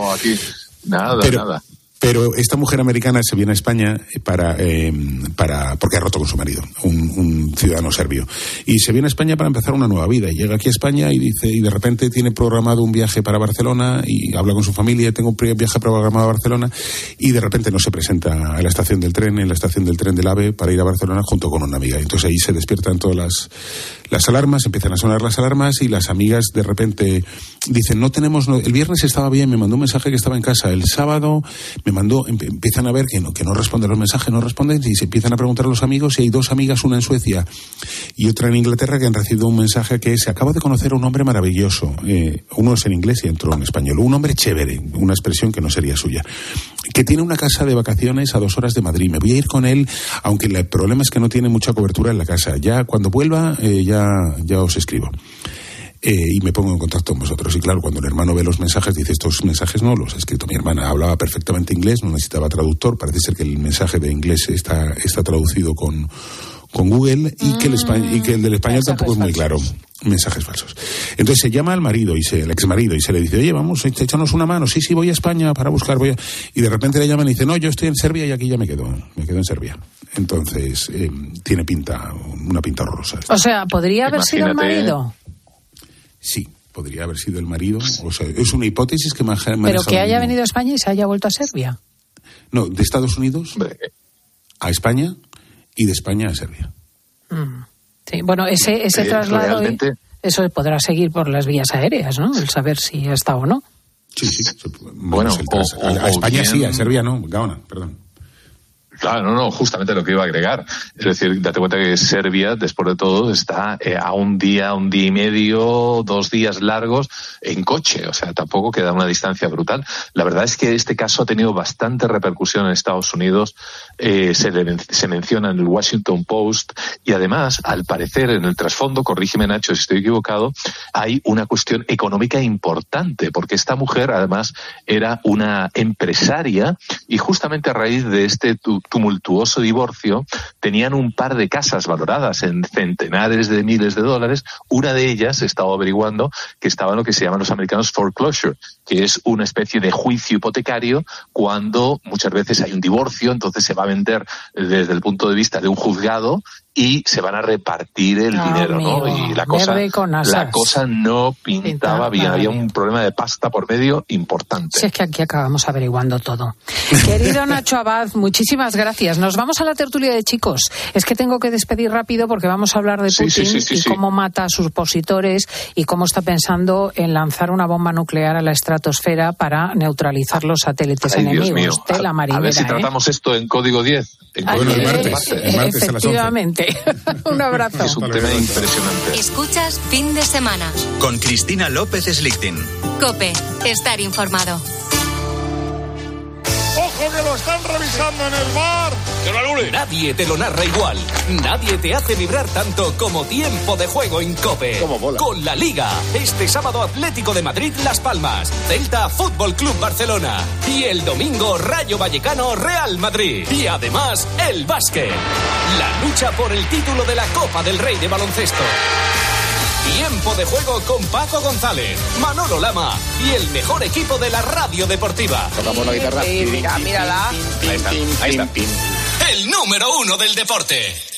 Nada, nada. Pero esta mujer americana se viene a España para, eh, para porque ha roto con su marido, un, ciudadano serbio. Y se viene a España para empezar una nueva vida. Y llega aquí a España y dice, y de repente tiene programado un viaje para Barcelona y habla con su familia, tengo un viaje programado a Barcelona y de repente no se presenta a la estación del tren, en la estación del tren del AVE para ir a Barcelona junto con una amiga. Entonces ahí se despiertan todas las, las alarmas, empiezan a sonar las alarmas y las amigas de repente dicen, no tenemos, el viernes estaba bien, me mandó un mensaje que estaba en casa, el sábado me mandó, empiezan a ver que no, que no responden los mensajes, no responden, y se empiezan a preguntar a los amigos, y hay dos amigas, una en Suecia y otra en Inglaterra, que han recibido un mensaje que se acaba de conocer a un hombre maravilloso. Eh, uno es en inglés y otro en español. Un hombre chévere, una expresión que no sería suya. Que tiene una casa de vacaciones a dos horas de Madrid. Me voy a ir con él, aunque el problema es que no tiene mucha cobertura en la casa. Ya cuando vuelva, eh, ya, ya os escribo. Eh, y me pongo en contacto con vosotros. Y claro, cuando el hermano ve los mensajes, dice, estos mensajes no los ha escrito mi hermana. Hablaba perfectamente inglés, no necesitaba traductor. Parece ser que el mensaje de inglés está, está traducido con, con Google y, que el y que el del español tampoco es muy claro. Mensajes falsos. Entonces se llama al marido, y se, el ex marido, y se le dice, oye, vamos, échanos una mano. Sí, sí, voy a España para buscar. Voy Y de repente le llaman y dice, no, yo estoy en Serbia y aquí ya me quedo. Me quedo en Serbia. Entonces, eh, tiene pinta, una pinta horrorosa. O sea, ¿podría haber sido el marido? Sí, podría haber sido el marido. O sea, es una hipótesis que más Pero que haya venido a España y se haya vuelto a Serbia. No, de Estados Unidos a España y de España a Serbia. Mm. Sí, bueno, ese, ese traslado, eso podrá seguir por las vías aéreas, ¿no? El saber si ha estado o no. Sí, sí. Bueno, a, España sí, a Serbia no. Gaona, perdón. Claro, no, no, justamente lo que iba a agregar. Es decir, date cuenta que Serbia, después de todo, está eh, a un día, un día y medio, dos días largos en coche. O sea, tampoco queda una distancia brutal. La verdad es que este caso ha tenido bastante repercusión en Estados Unidos. Eh, se, se menciona en el Washington Post y además, al parecer, en el trasfondo, corrígeme Nacho si estoy equivocado, hay una cuestión económica importante, porque esta mujer, además, era una empresaria y justamente a raíz de este tumultuoso divorcio, tenían un par de casas valoradas en centenares de miles de dólares. Una de ellas, he estado averiguando, que estaba en lo que se llaman los americanos foreclosure, que es una especie de juicio hipotecario cuando muchas veces hay un divorcio, entonces se va a vender desde el punto de vista de un juzgado y se van a repartir el dinero, ¿no? Y la cosa, la cosa no pintaba bien, había un problema de pasta por medio importante. Si es que aquí acabamos averiguando todo. Querido [laughs] Nacho Abad, muchísimas gracias. Nos vamos a la tertulia de chicos. Es que tengo que despedir rápido porque vamos a hablar de Putin y cómo mata a sus opositores y cómo está pensando en lanzar una bomba nuclear a la estratosfera para neutralizar los satélites enemigos. a, ver si ¿eh? tratamos esto en código 10. En el martes, Efectivamente. [laughs] Un abrazo. Es un tema impresionante. Escuchas fin de semana. Con Cristina López Slichting. Cope, estar informado. ¡Ojo que lo están revisando en el bar! ¡Que lo anule! Nadie te lo narra igual. Nadie te hace vibrar tanto como tiempo de juego en Cope. Con la Liga. Este sábado Atlético de Madrid Las Palmas. Delta Fútbol Club Barcelona. Y el domingo Rayo Vallecano Real Madrid. Y además el básquet. La lucha por el título de la Copa del Rey de Baloncesto. Tiempo de juego con Paco González, Manolo Lama y el mejor equipo de la radio deportiva. Tocamos la guitarra. mira, mírala. Ahí está, ahí está. El número uno del deporte.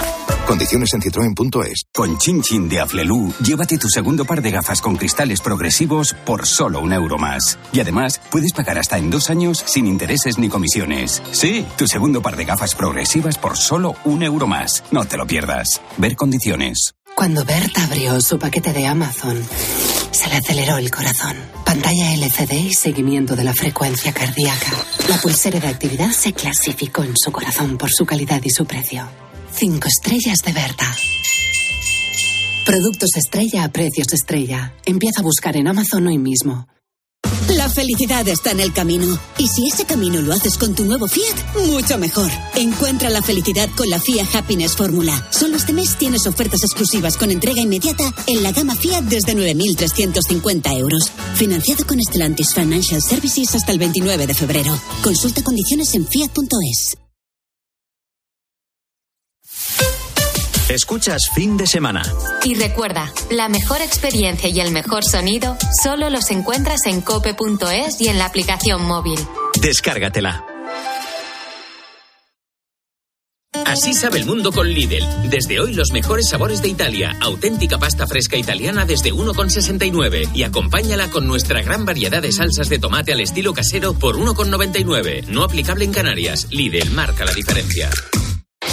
Condiciones en citroen.es. Con Chin Chin de Aflelu, llévate tu segundo par de gafas con cristales progresivos por solo un euro más. Y además, puedes pagar hasta en dos años sin intereses ni comisiones. Sí, tu segundo par de gafas progresivas por solo un euro más. No te lo pierdas. Ver condiciones. Cuando Berta abrió su paquete de Amazon, se le aceleró el corazón. Pantalla LCD y seguimiento de la frecuencia cardíaca. La pulsera de actividad se clasificó en su corazón por su calidad y su precio. Cinco estrellas de Berta. Productos estrella a precios estrella. Empieza a buscar en Amazon hoy mismo. La felicidad está en el camino. Y si ese camino lo haces con tu nuevo Fiat, mucho mejor. Encuentra la felicidad con la Fiat Happiness Fórmula. Solo este mes tienes ofertas exclusivas con entrega inmediata en la gama Fiat desde 9.350 euros. Financiado con Stellantis Financial Services hasta el 29 de febrero. Consulta condiciones en fiat.es. Escuchas fin de semana. Y recuerda, la mejor experiencia y el mejor sonido solo los encuentras en cope.es y en la aplicación móvil. Descárgatela. Así sabe el mundo con Lidl. Desde hoy los mejores sabores de Italia. Auténtica pasta fresca italiana desde 1,69 y acompáñala con nuestra gran variedad de salsas de tomate al estilo casero por 1,99. No aplicable en Canarias. Lidl marca la diferencia.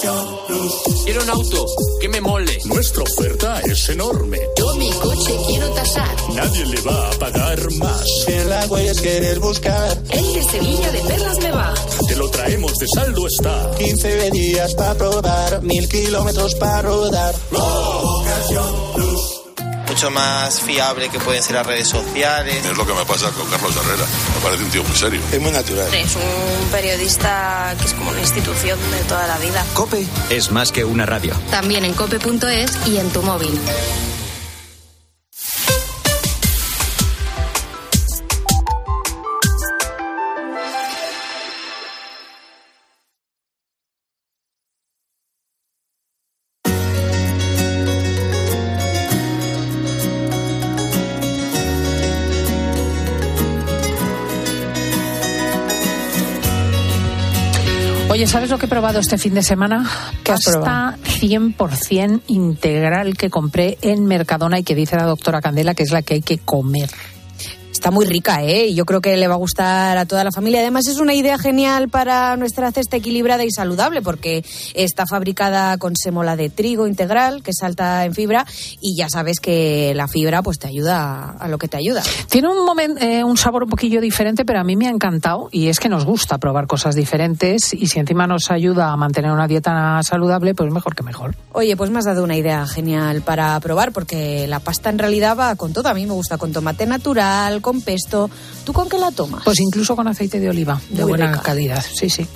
Quiero un auto que me mole. Nuestra oferta es enorme. Yo mi coche quiero tasar. Nadie le va a pagar más. En la huellas quieres buscar. El de Sevilla de Perlas me va. Te lo traemos de saldo está. 15 días para probar, mil kilómetros para rodar. Ocasión Plus. Mucho más fiable que pueden ser las redes sociales. Es lo que me pasa con Carlos Herrera. Me parece un tío muy serio. Es muy natural. Es un periodista que es como una institución de toda la vida. Cope es más que una radio. También en cope.es y en tu móvil. Oye, ¿sabes lo que he probado este fin de semana? ¿Qué has Pasta 100% integral que compré en Mercadona y que dice la doctora Candela que es la que hay que comer. Está muy rica, ¿eh? Y yo creo que le va a gustar a toda la familia. Además, es una idea genial para nuestra cesta equilibrada y saludable, porque está fabricada con semola de trigo integral, que salta en fibra, y ya sabes que la fibra pues te ayuda a lo que te ayuda. Tiene un, momento, eh, un sabor un poquillo diferente, pero a mí me ha encantado, y es que nos gusta probar cosas diferentes, y si encima nos ayuda a mantener una dieta saludable, pues mejor que mejor. Oye, pues me has dado una idea genial para probar, porque la pasta en realidad va con todo. A mí me gusta con tomate natural, con pesto. ¿Tú con qué la tomas? Pues incluso con aceite de oliva, de buena calidad. Sí, sí.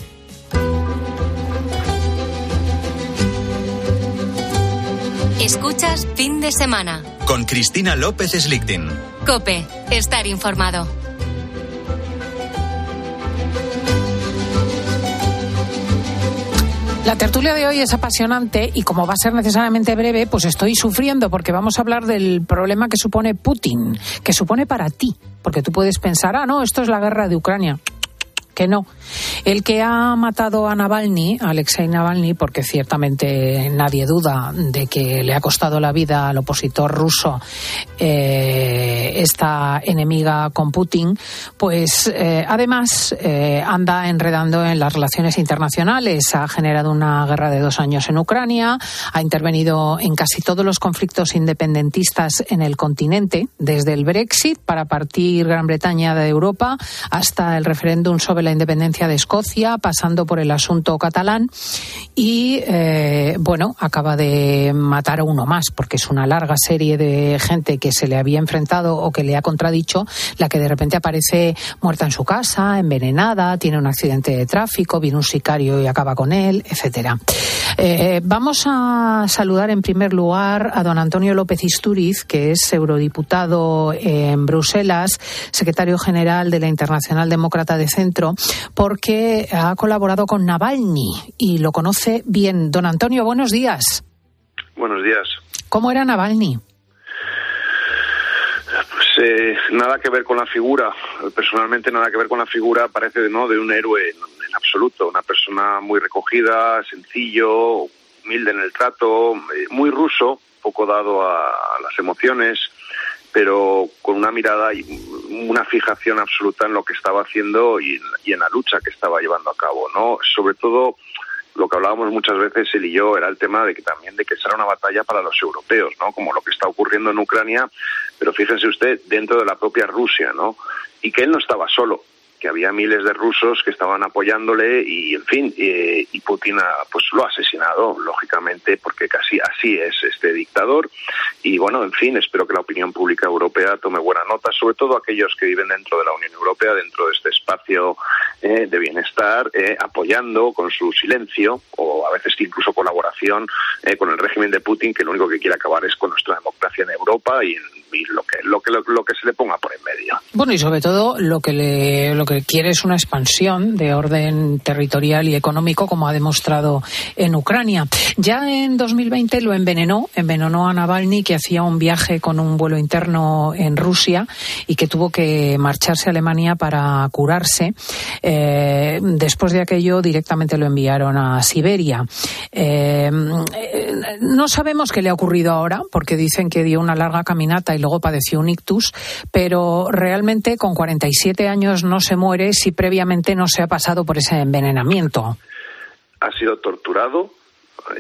Escuchas fin de semana. Con Cristina López Slichting. Cope, estar informado. La tertulia de hoy es apasionante y como va a ser necesariamente breve, pues estoy sufriendo porque vamos a hablar del problema que supone Putin, que supone para ti, porque tú puedes pensar, ah, no, esto es la guerra de Ucrania que no. El que ha matado a Navalny, Alexei Navalny, porque ciertamente nadie duda de que le ha costado la vida al opositor ruso eh, esta enemiga con Putin, pues eh, además eh, anda enredando en las relaciones internacionales. Ha generado una guerra de dos años en Ucrania, ha intervenido en casi todos los conflictos independentistas en el continente, desde el Brexit para partir Gran Bretaña de Europa hasta el referéndum sobre la independencia de Escocia, pasando por el asunto catalán y, eh, bueno, acaba de matar a uno más, porque es una larga serie de gente que se le había enfrentado o que le ha contradicho, la que de repente aparece muerta en su casa, envenenada, tiene un accidente de tráfico, viene un sicario y acaba con él, etcétera. Eh, vamos a saludar en primer lugar a don Antonio López Isturiz, que es eurodiputado en Bruselas, secretario general de la Internacional Demócrata de Centro, porque ha colaborado con Navalny y lo conoce bien. Don Antonio, buenos días. Buenos días. ¿Cómo era Navalny? Pues eh, nada que ver con la figura, personalmente nada que ver con la figura, parece no de un héroe absoluto, una persona muy recogida, sencillo, humilde en el trato, eh, muy ruso, poco dado a las emociones, pero con una mirada y una fijación absoluta en lo que estaba haciendo y, en la lucha que estaba llevando a cabo, ¿no? Sobre todo lo que hablábamos muchas veces él y yo era el tema de que también de que será una batalla para los europeos, ¿no? Como lo que está ocurriendo en Ucrania, pero fíjense usted dentro de la propia Rusia, ¿no? Y que él no estaba solo, que había miles de rusos que estaban apoyándole y, en fin, y Putin pues lo ha asesinado, lógicamente, porque casi así es este dictador. Y bueno, en fin, espero que la opinión pública europea tome buena nota, sobre todo aquellos que viven dentro de la Unión Europea, dentro de este espacio eh, de bienestar, eh, apoyando con su silencio o a veces incluso colaboración eh, con el régimen de Putin, que lo único que quiere acabar es con nuestra democracia en Europa y, lo que lo que lo, que se le ponga por en medio. Bueno, y sobre todo lo que le lo que quiere es una expansión de orden territorial y económico, como ha demostrado en Ucrania. Ya en 2020 lo envenenó, envenenó a Navalny, que hacía un viaje con un vuelo interno en Rusia y que tuvo que marcharse a Alemania para curarse. Eh, después de aquello, directamente lo enviaron a Siberia. Eh, no sabemos qué le ha ocurrido ahora, porque dicen que dio una larga caminata y luego padeció un ictus, pero realmente con 47 años no se muere si previamente no se ha pasado por ese envenenamiento. Ha sido torturado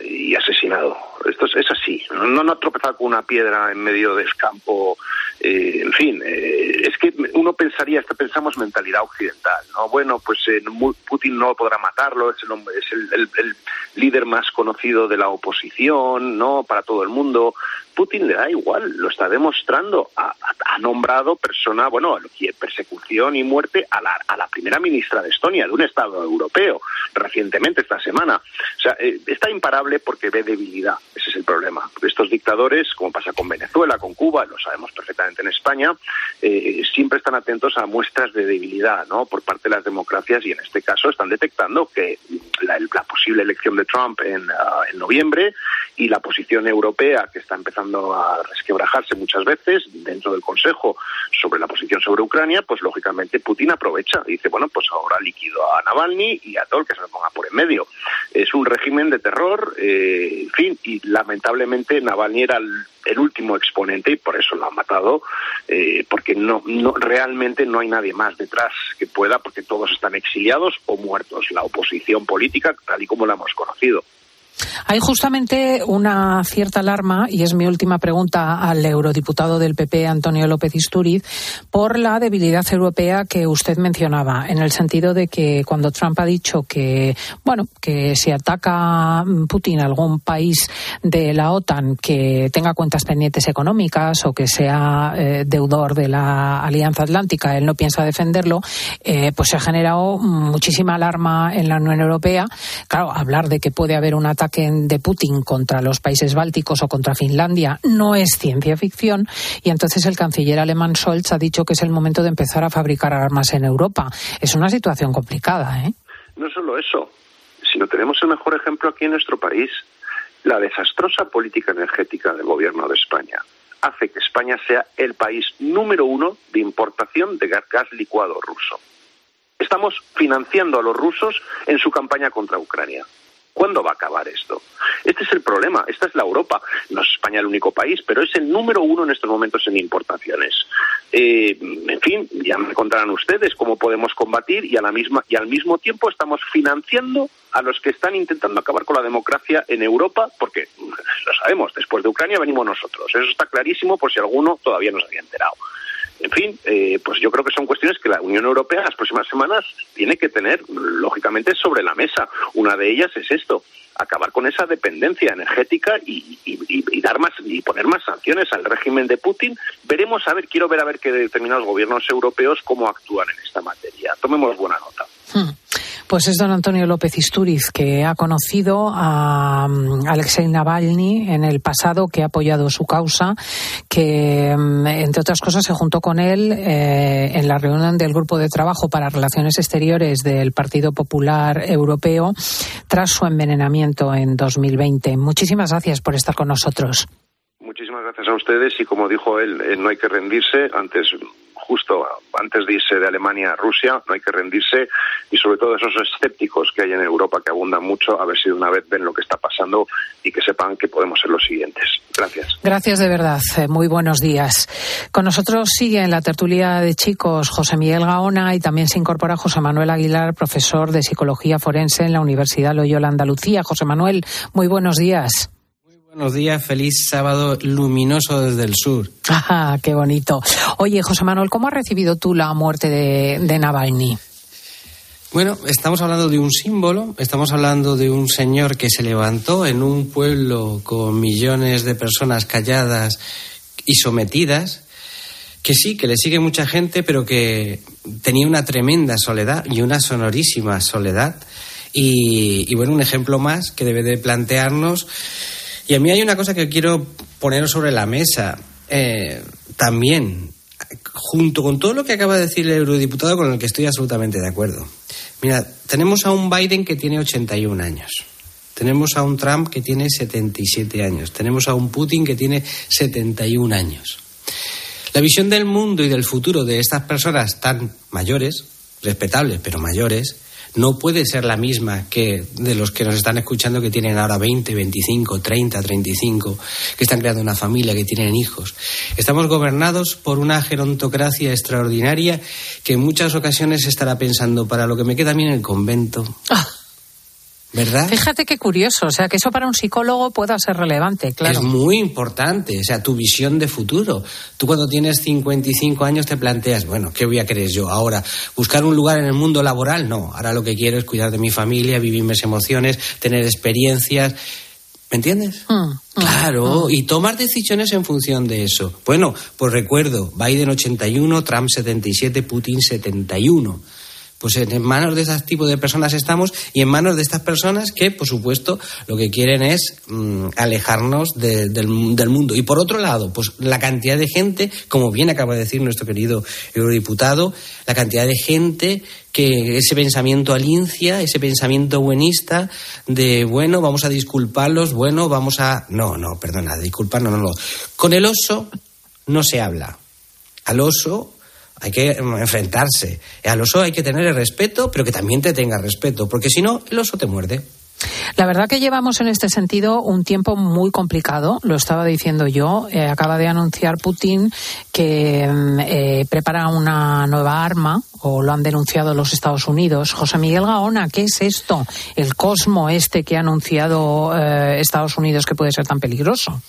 y asesinado. Esto es, así. No, no ha tropezado con una piedra en medio del campo. Eh, en fin, eh, es que uno pensaría, esto pensamos mentalidad occidental, ¿no? Bueno, pues eh, Putin no podrá matarlo, es, el, es el, el, líder más conocido de la oposición, ¿no? Para todo el mundo. Putin le da igual, lo está demostrando. Ha, nombrado persona, bueno, persecución y muerte a la, a la, primera ministra de Estonia, de un Estado europeo, recientemente, esta semana. O sea, eh, está imparable porque ve debilidad. Ese es el problema. Estos dictadores, como pasa con Venezuela, con Cuba, lo sabemos perfectamente en España, eh, siempre están atentos a muestras de debilidad ¿no? por parte de las democracias y en este caso están detectando que la, posible elección de Trump en, ah, en noviembre y la posición europea que está empezando a resquebrajarse muchas veces dentro del Consejo sobre la posición sobre Ucrania, pues lógicamente Putin aprovecha y dice, bueno, pues ahora liquido a Navalny y a todo el que se le ponga por en medio. Es un régimen de terror, eh, en fin, y lamentablemente Navalny era el, último exponente y por eso lo han matado, eh, porque no, no, realmente no hay nadie más detrás que pueda, porque todos están exiliados o muertos, la oposición política tal y como la hemos conocido. Hay justamente una cierta alarma, y es mi última pregunta al eurodiputado del PP, Antonio López Isturiz, por la debilidad europea que usted mencionaba, en el sentido de que cuando Trump ha dicho que, bueno, que si ataca Putin algún país de la OTAN que tenga cuentas pendientes económicas o que sea eh, deudor de la Alianza Atlántica, él no piensa defenderlo, eh, pues se ha generado muchísima alarma en la Unión Europea. Claro, hablar de que puede haber un ataque de Putin contra los países bálticos o contra Finlandia no es ciencia ficción y entonces el canciller alemán Scholz ha dicho que es el momento de empezar a fabricar armas en Europa. Es una situación complicada, ¿eh? No solo eso, sino tenemos el mejor ejemplo aquí en nuestro país. La desastrosa política energética del gobierno de España hace que España sea el país número uno de importación de gas licuado ruso. Estamos financiando a los rusos en su campaña contra Ucrania. ¿Cuándo va a acabar esto? Este es el problema. Esta es la Europa. No es España el único país, pero es el número uno en estos momentos en importaciones. Eh, en fin, ya me contarán ustedes cómo podemos combatir y, a la misma, y al mismo tiempo estamos financiando a los que están intentando acabar con la democracia en Europa, porque lo sabemos, después de Ucrania venimos nosotros. Eso está clarísimo por si alguno todavía no se había enterado. En fin, eh, pues yo creo que son cuestiones que la Unión Europea en las próximas semanas tiene que tener, lógicamente, sobre la mesa. Una de ellas es esto, acabar con esa dependencia energética y, dar más y poner más sanciones al régimen de Putin. Veremos a ver, quiero ver a ver qué determinados gobiernos europeos cómo actúan en esta materia. Tomemos buena nota. Hmm. Pues es don Antonio López Isturiz, que ha conocido a mm, Alexei Navalny en el pasado, que ha apoyado su causa, que, mm, entre otras cosas, se juntó con él eh, en la reunión del Grupo de Trabajo para Relaciones Exteriores del Partido Popular Europeo tras su envenenamiento en 2020. Muchísimas gracias por estar con nosotros. Muchísimas gracias a ustedes y como dijo él, eh, no hay que rendirse. Antes justo antes de irse de Alemania a Rusia, no hay que rendirse y sobre todo esos escépticos que hay en Europa que abundan mucho, a ver si de una vez ven lo que está pasando y que sepan que podemos ser los siguientes. Gracias. Gracias de verdad. Eh, muy buenos días. Con nosotros sigue en la tertulia de chicos José Miguel Gaona y también se incorpora José Manuel Aguilar, profesor de Psicología Forense en la Universidad Loyola Andalucía. José Manuel, muy buenos días. Buenos días, feliz sábado luminoso desde el sur. Ajá, qué bonito. Oye, José Manuel, ¿cómo has recibido tú la muerte de, de Navalny? Bueno, estamos hablando de un símbolo, estamos hablando de un señor que se levantó en un pueblo con millones de personas calladas y sometidas, que sí, que le sigue mucha gente, pero que tenía una tremenda soledad y una sonorísima soledad. Y, y bueno, un ejemplo más que debe de plantearnos y a mí hay una cosa que quiero poner sobre la mesa. Eh, también, junto con todo lo que acaba de decir el eurodiputado, con el que estoy absolutamente de acuerdo. Mira, tenemos a un Biden que tiene 81 años. Tenemos a un Trump que tiene 77 años. Tenemos a un Putin que tiene 71 años. La visión del mundo y del futuro de estas personas tan mayores, respetables pero mayores, no puede ser la misma que de los que nos están escuchando que tienen ahora 20, 25, 30, 35, que están creando una familia, que tienen hijos. Estamos gobernados por una gerontocracia extraordinaria que en muchas ocasiones estará pensando para lo que me queda a mí en el convento. Ah. ¿Verdad? Fíjate qué curioso, o sea, que eso para un psicólogo pueda ser relevante, claro. Es muy importante, o sea, tu visión de futuro. Tú cuando tienes 55 años te planteas, bueno, ¿qué voy a querer yo ahora? ¿Buscar un lugar en el mundo laboral? No, ahora lo que quiero es cuidar de mi familia, vivir mis emociones, tener experiencias. ¿Me entiendes? Mm, mm, claro, mm. y tomar decisiones en función de eso. Bueno, pues recuerdo, Biden 81, Trump 77, Putin 71 pues en manos de ese tipo de personas estamos y en manos de estas personas que, por supuesto, lo que quieren es mm, alejarnos del, mundo. Y por otro lado, pues la cantidad de gente, como bien acaba de decir nuestro querido eurodiputado, la cantidad de gente que ese pensamiento alincia, ese pensamiento buenista de, bueno, vamos a disculparlos, bueno, vamos a... No, no, perdona, disculpar, no, no, no. Con el oso no se habla. Al oso hay que enfrentarse. Al oso hay que tener el respeto, pero que también te tenga respeto, porque si no, el oso te muerde. La verdad que llevamos en este sentido un tiempo muy complicado, lo estaba diciendo yo. Eh, acaba de anunciar Putin que mm, eh, prepara una nueva arma, o lo han denunciado los Estados Unidos. José Miguel Gaona, ¿qué es esto? El cosmo este que ha anunciado eh, Estados Unidos que puede ser tan peligroso.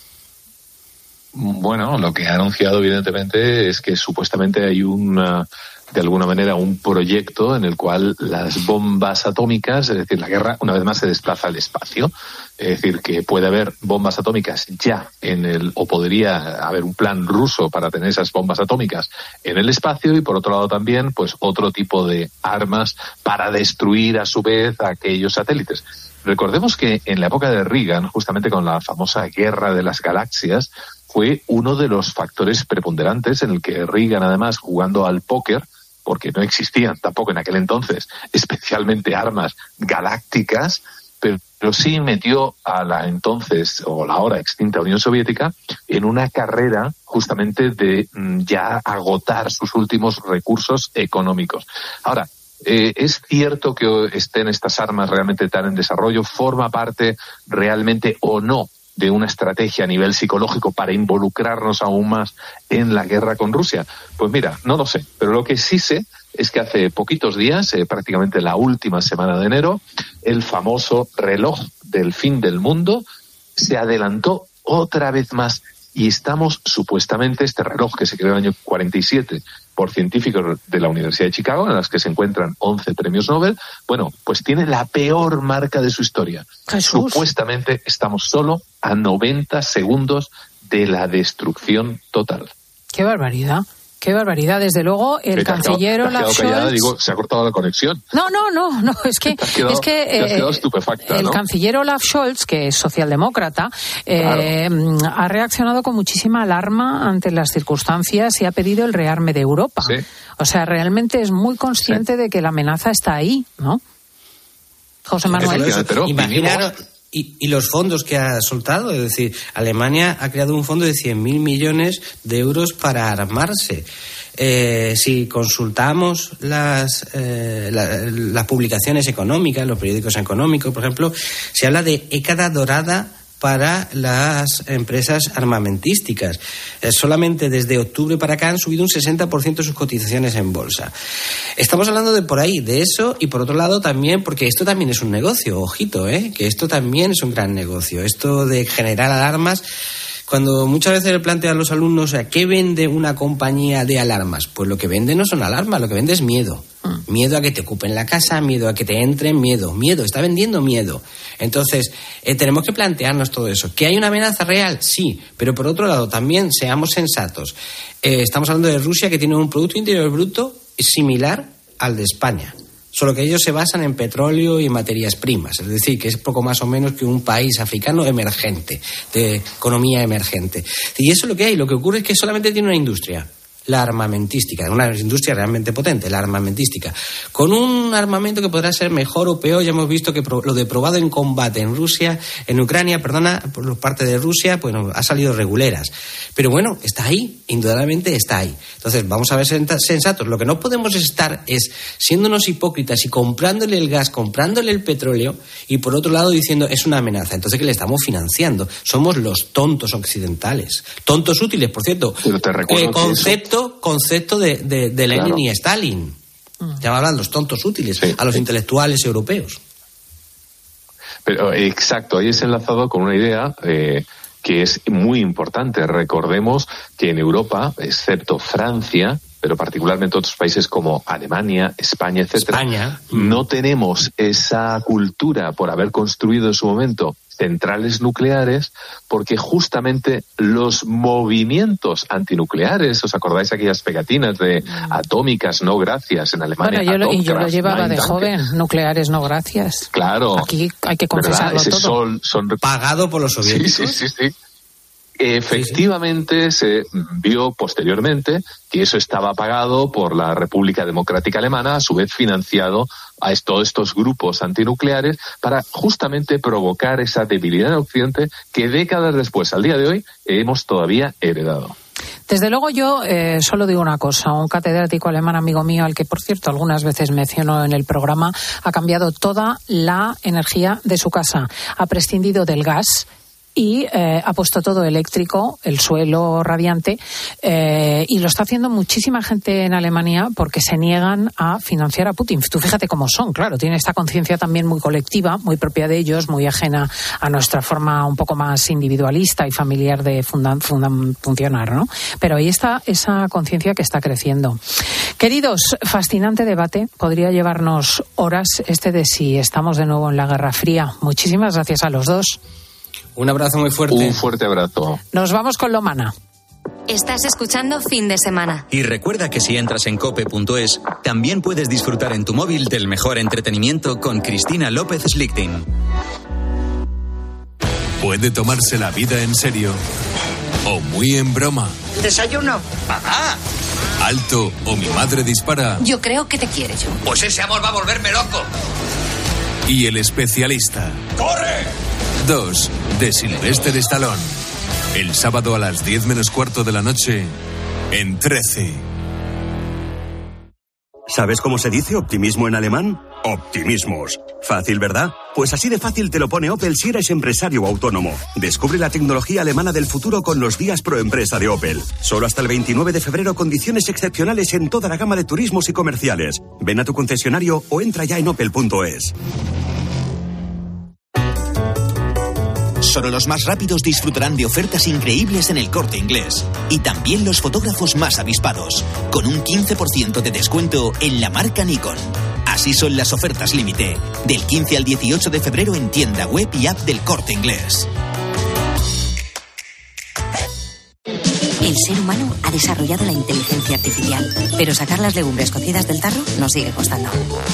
Bueno, lo que ha anunciado evidentemente es que supuestamente hay una de alguna manera un proyecto en el cual las bombas atómicas, es decir, la guerra una vez más se desplaza al espacio, es decir, que puede haber bombas atómicas ya en el, o podría haber un plan ruso para tener esas bombas atómicas en el espacio y por otro lado también, pues otro tipo de armas para destruir a su vez aquellos satélites. Recordemos que en la época de Reagan, justamente con la famosa guerra de las galaxias, fue uno de los factores preponderantes en el que Reagan, además, jugando al póker, porque no existían tampoco en aquel entonces especialmente armas galácticas, pero, sí metió a la entonces o la ahora extinta Unión Soviética en una carrera justamente de mm, ya agotar sus últimos recursos económicos. Ahora, eh, ¿Es cierto que estén estas armas realmente tan en desarrollo? ¿Forma parte realmente o no de una estrategia a nivel psicológico para involucrarnos aún más en la guerra con Rusia? Pues mira, no lo sé, pero lo que sí sé es que hace poquitos días, eh, prácticamente la última semana de enero, el famoso reloj del fin del mundo se adelantó otra vez más y estamos supuestamente, este reloj que se creó en el año 47 por científicos de la Universidad de Chicago, en las que se encuentran 11 premios Nobel, bueno, pues tiene la peor marca de su historia. Supuestamente estamos solo a 90 segundos de la destrucción total. ¡Qué barbaridad! Qué barbaridad, desde luego el canciller Olaf Scholz. se ha cortado la conexión. No, no, no, no, es que [laughs] es que eh, el canciller Olaf Scholz, que es socialdemócrata, eh, ha reaccionado con muchísima alarma ante las circunstancias y ha pedido el rearme de Europa. O sea, realmente es muy consciente de que la amenaza está ahí, ¿no? José Manuel. Imaginaros y, los fondos que ha soltado. Es decir, Alemania ha creado un fondo de 100.000 millones de euros para armarse. Eh, si consultamos las, eh, las publicaciones económicas, los periódicos económicos, por ejemplo, se habla de écada dorada para las empresas armamentísticas. Eh, solamente desde octubre para acá han subido un 60% sus cotizaciones en bolsa. Estamos hablando de por ahí, de eso, y por otro lado también, porque esto también es un negocio, ojito, ¿eh? que esto también es un gran negocio. Esto de generar alarmas cuando muchas veces le plantean a los alumnos, o ¿qué vende una compañía de alarmas? Pues lo que vende no son alarmas, lo que vende es miedo. Mm. Miedo a que te ocupen la casa, miedo a que te entren, miedo, miedo, está vendiendo miedo. Entonces, eh, tenemos que plantearnos todo eso. ¿Que hay una amenaza real? Sí, pero por otro lado, también seamos sensatos. Eh, estamos hablando de Rusia que tiene un Producto Interior Bruto similar al de España solo que ellos se basan en petróleo y materias primas, es decir, que es poco más o menos que un país africano emergente, de economía emergente. Y eso es lo que hay, lo que ocurre es que solamente tiene una industria, la armamentística, una industria realmente potente, la armamentística, con un armamento que podrá ser mejor o peor. Ya hemos visto que lo de probado en combate en Rusia, en Ucrania, perdona, por parte de Rusia, pues ha salido reguleras. Pero bueno, está ahí, indudablemente está ahí. Entonces, vamos a ver sensatos. Lo que no podemos estar es siéndonos hipócritas y comprándole el gas, comprándole el petróleo y por otro lado diciendo es una amenaza. Entonces, que le estamos financiando. Somos los tontos occidentales. Tontos útiles, por cierto. Pero te recuerdo concepto concepto, de, de, Lenin y Stalin. Ya hablan los tontos útiles a los intelectuales europeos. Pero exacto, ahí es enlazado con una idea eh, que es muy importante. Recordemos que en Europa, excepto Francia, pero particularmente otros países como Alemania, España, etcétera, España. no tenemos esa cultura por haber construido en su momento centrales nucleares porque justamente los movimientos antinucleares, ¿os acordáis aquellas pegatinas de mm. atómicas no gracias en Alemania? Bueno, yo, lo, y yo lo llevaba de joven, nucleares no gracias. Claro. Aquí hay que confesarlo todo. son... Pagado por los soviéticos. Sí, sí, sí. sí. Efectivamente, se vio posteriormente que eso estaba pagado por la República Democrática Alemana, a su vez financiado a todos estos grupos antinucleares para justamente provocar esa debilidad en Occidente que décadas después, al día de hoy, hemos todavía heredado. Desde luego yo eh, solo digo una cosa. Un catedrático alemán amigo mío, al que por cierto algunas veces menciono en el programa, ha cambiado toda la energía de su casa. Ha prescindido del gas y eh, ha puesto todo eléctrico, el suelo radiante, eh, y lo está haciendo muchísima gente en Alemania porque se niegan a financiar a Putin. Tú fíjate cómo son, claro, tiene esta conciencia también muy colectiva, muy propia de ellos, muy ajena a nuestra forma un poco más individualista y familiar de funcionar, ¿no? Pero ahí está esa conciencia que está creciendo. Queridos, fascinante debate, podría llevarnos horas este de si estamos de nuevo en la Guerra Fría. Muchísimas gracias a los dos. Un abrazo muy fuerte. Un fuerte abrazo. Nos vamos con Lomana. Estás escuchando fin de semana. Y recuerda que si entras en cope.es, también puedes disfrutar en tu móvil del mejor entretenimiento con Cristina López Slichting. Puede tomarse la vida en serio o muy en broma. ¿Desayuno? ¡Papá! Alto o mi madre dispara. Yo creo que te quiere yo. Pues ese amor va a volverme loco. Y el especialista. ¡Corre! 2 de Stallone. El sábado a las 10 menos cuarto de la noche en 13. ¿Sabes cómo se dice optimismo en alemán? Optimismos. Fácil, ¿verdad? Pues así de fácil te lo pone Opel si eres empresario o autónomo. Descubre la tecnología alemana del futuro con los días pro empresa de Opel. Solo hasta el 29 de febrero condiciones excepcionales en toda la gama de turismos y comerciales. Ven a tu concesionario o entra ya en opel.es. Solo los más rápidos disfrutarán de ofertas increíbles en el corte inglés. Y también los fotógrafos más avispados, con un 15% de descuento en la marca Nikon. Así son las ofertas límite, del 15 al 18 de febrero en tienda web y app del corte inglés. El ser humano ha desarrollado la inteligencia artificial, pero sacar las legumbres cocidas del tarro nos sigue costando.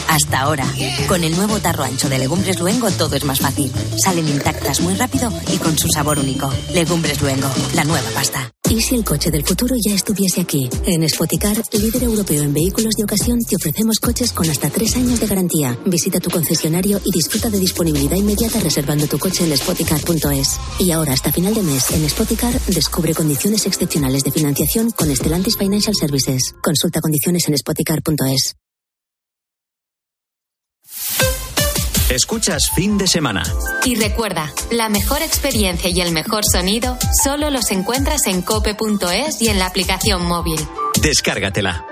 Hasta ahora, con el nuevo tarro ancho de Legumbres Luengo todo es más fácil. Salen intactas muy rápido y con su sabor único. Legumbres Luengo, la nueva pasta. ¿Y si el coche del futuro ya estuviese aquí? En Spoticar, líder europeo en vehículos de ocasión, te ofrecemos coches con hasta tres años de garantía. Visita tu concesionario y disfruta de disponibilidad inmediata reservando tu coche en spoticar.es. Y ahora, hasta final de mes, en Spoticar, descubre condiciones excepcionales de financiación con Estelantis Financial Services. Consulta condiciones en spoticar.es. Escuchas fin de semana. Y recuerda, la mejor experiencia y el mejor sonido solo los encuentras en cope.es y en la aplicación móvil. Descárgatela.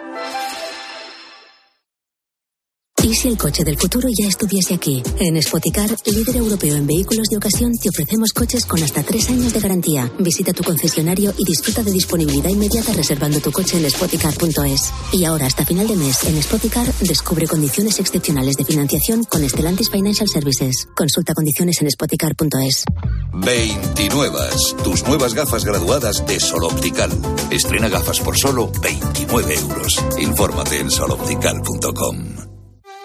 ¿Y si el coche del futuro ya estuviese aquí? En Spoticar, líder europeo en vehículos de ocasión, te ofrecemos coches con hasta tres años de garantía. Visita tu concesionario y disfruta de disponibilidad inmediata reservando tu coche en spoticar.es. Y ahora, hasta final de mes, en Spoticar, descubre condiciones excepcionales de financiación con Estelantis Financial Services. Consulta condiciones en spoticar.es. 29. Tus nuevas gafas graduadas de Sol Optical. Estrena gafas por solo 29 euros. Infórmate en soloptical.com.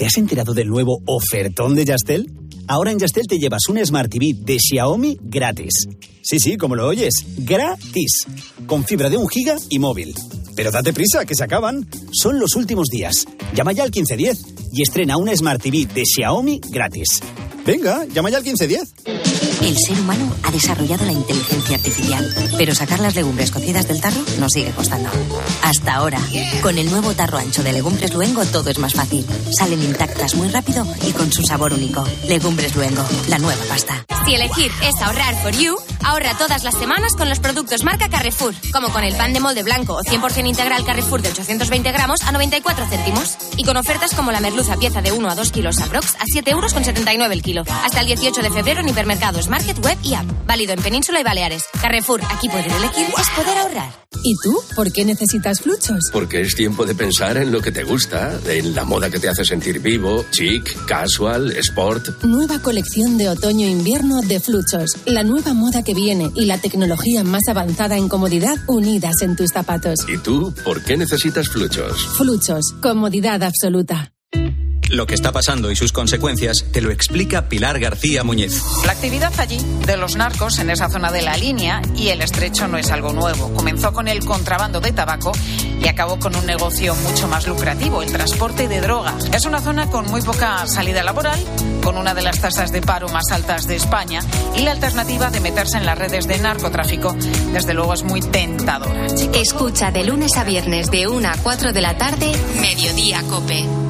¿Te has enterado del nuevo ofertón de Yastel? Ahora en Yastel te llevas un Smart TV de Xiaomi gratis. Sí, sí, como lo oyes, gratis. Con fibra de un giga y móvil. Pero date prisa, que se acaban. Son los últimos días. Llama ya al 1510 y estrena un Smart TV de Xiaomi gratis. Venga, llama ya al 1510. El ser humano ha desarrollado la inteligencia artificial, pero sacar las legumbres cocidas del tarro nos sigue costando. Hasta ahora, con el nuevo tarro ancho de Legumbres Luengo todo es más fácil. Salen intactas muy rápido y con su sabor único. Legumbres Luengo, la nueva pasta. Si elegir es ahorrar for you, ahorra todas las semanas con los productos marca Carrefour, como con el pan de molde blanco o 100% integral Carrefour de 820 gramos a 94 céntimos. Y con ofertas como la merluza pieza de 1 a 2 kilos aprox a 7 euros con 79 el kilo. Hasta el 18 de febrero en hipermercados Market, Web y App. Válido en Península y Baleares. Carrefour, aquí poder elegir es poder ahorrar. ¿Y tú? ¿Por qué necesitas fluchos? Porque es tiempo de pensar en lo que te gusta, en la moda que te hace sentir vivo, chic, casual, sport. Nueva colección de otoño-invierno de fluchos. La nueva moda que viene y la tecnología más avanzada en comodidad unidas en tus zapatos. ¿Y tú? ¿Por qué necesitas fluchos? Fluchos. Comodidad absoluta. Lo que está pasando y sus consecuencias te lo explica Pilar García Muñez. La actividad allí de los narcos en esa zona de la línea y el estrecho no es algo nuevo. Comenzó con el contrabando de tabaco y acabó con un negocio mucho más lucrativo, el transporte de drogas. Es una zona con muy poca salida laboral, con una de las tasas de paro más altas de España y la alternativa de meterse en las redes de narcotráfico, desde luego es muy tentadora. Escucha de lunes a viernes de 1 a 4 de la tarde, Mediodía Cope.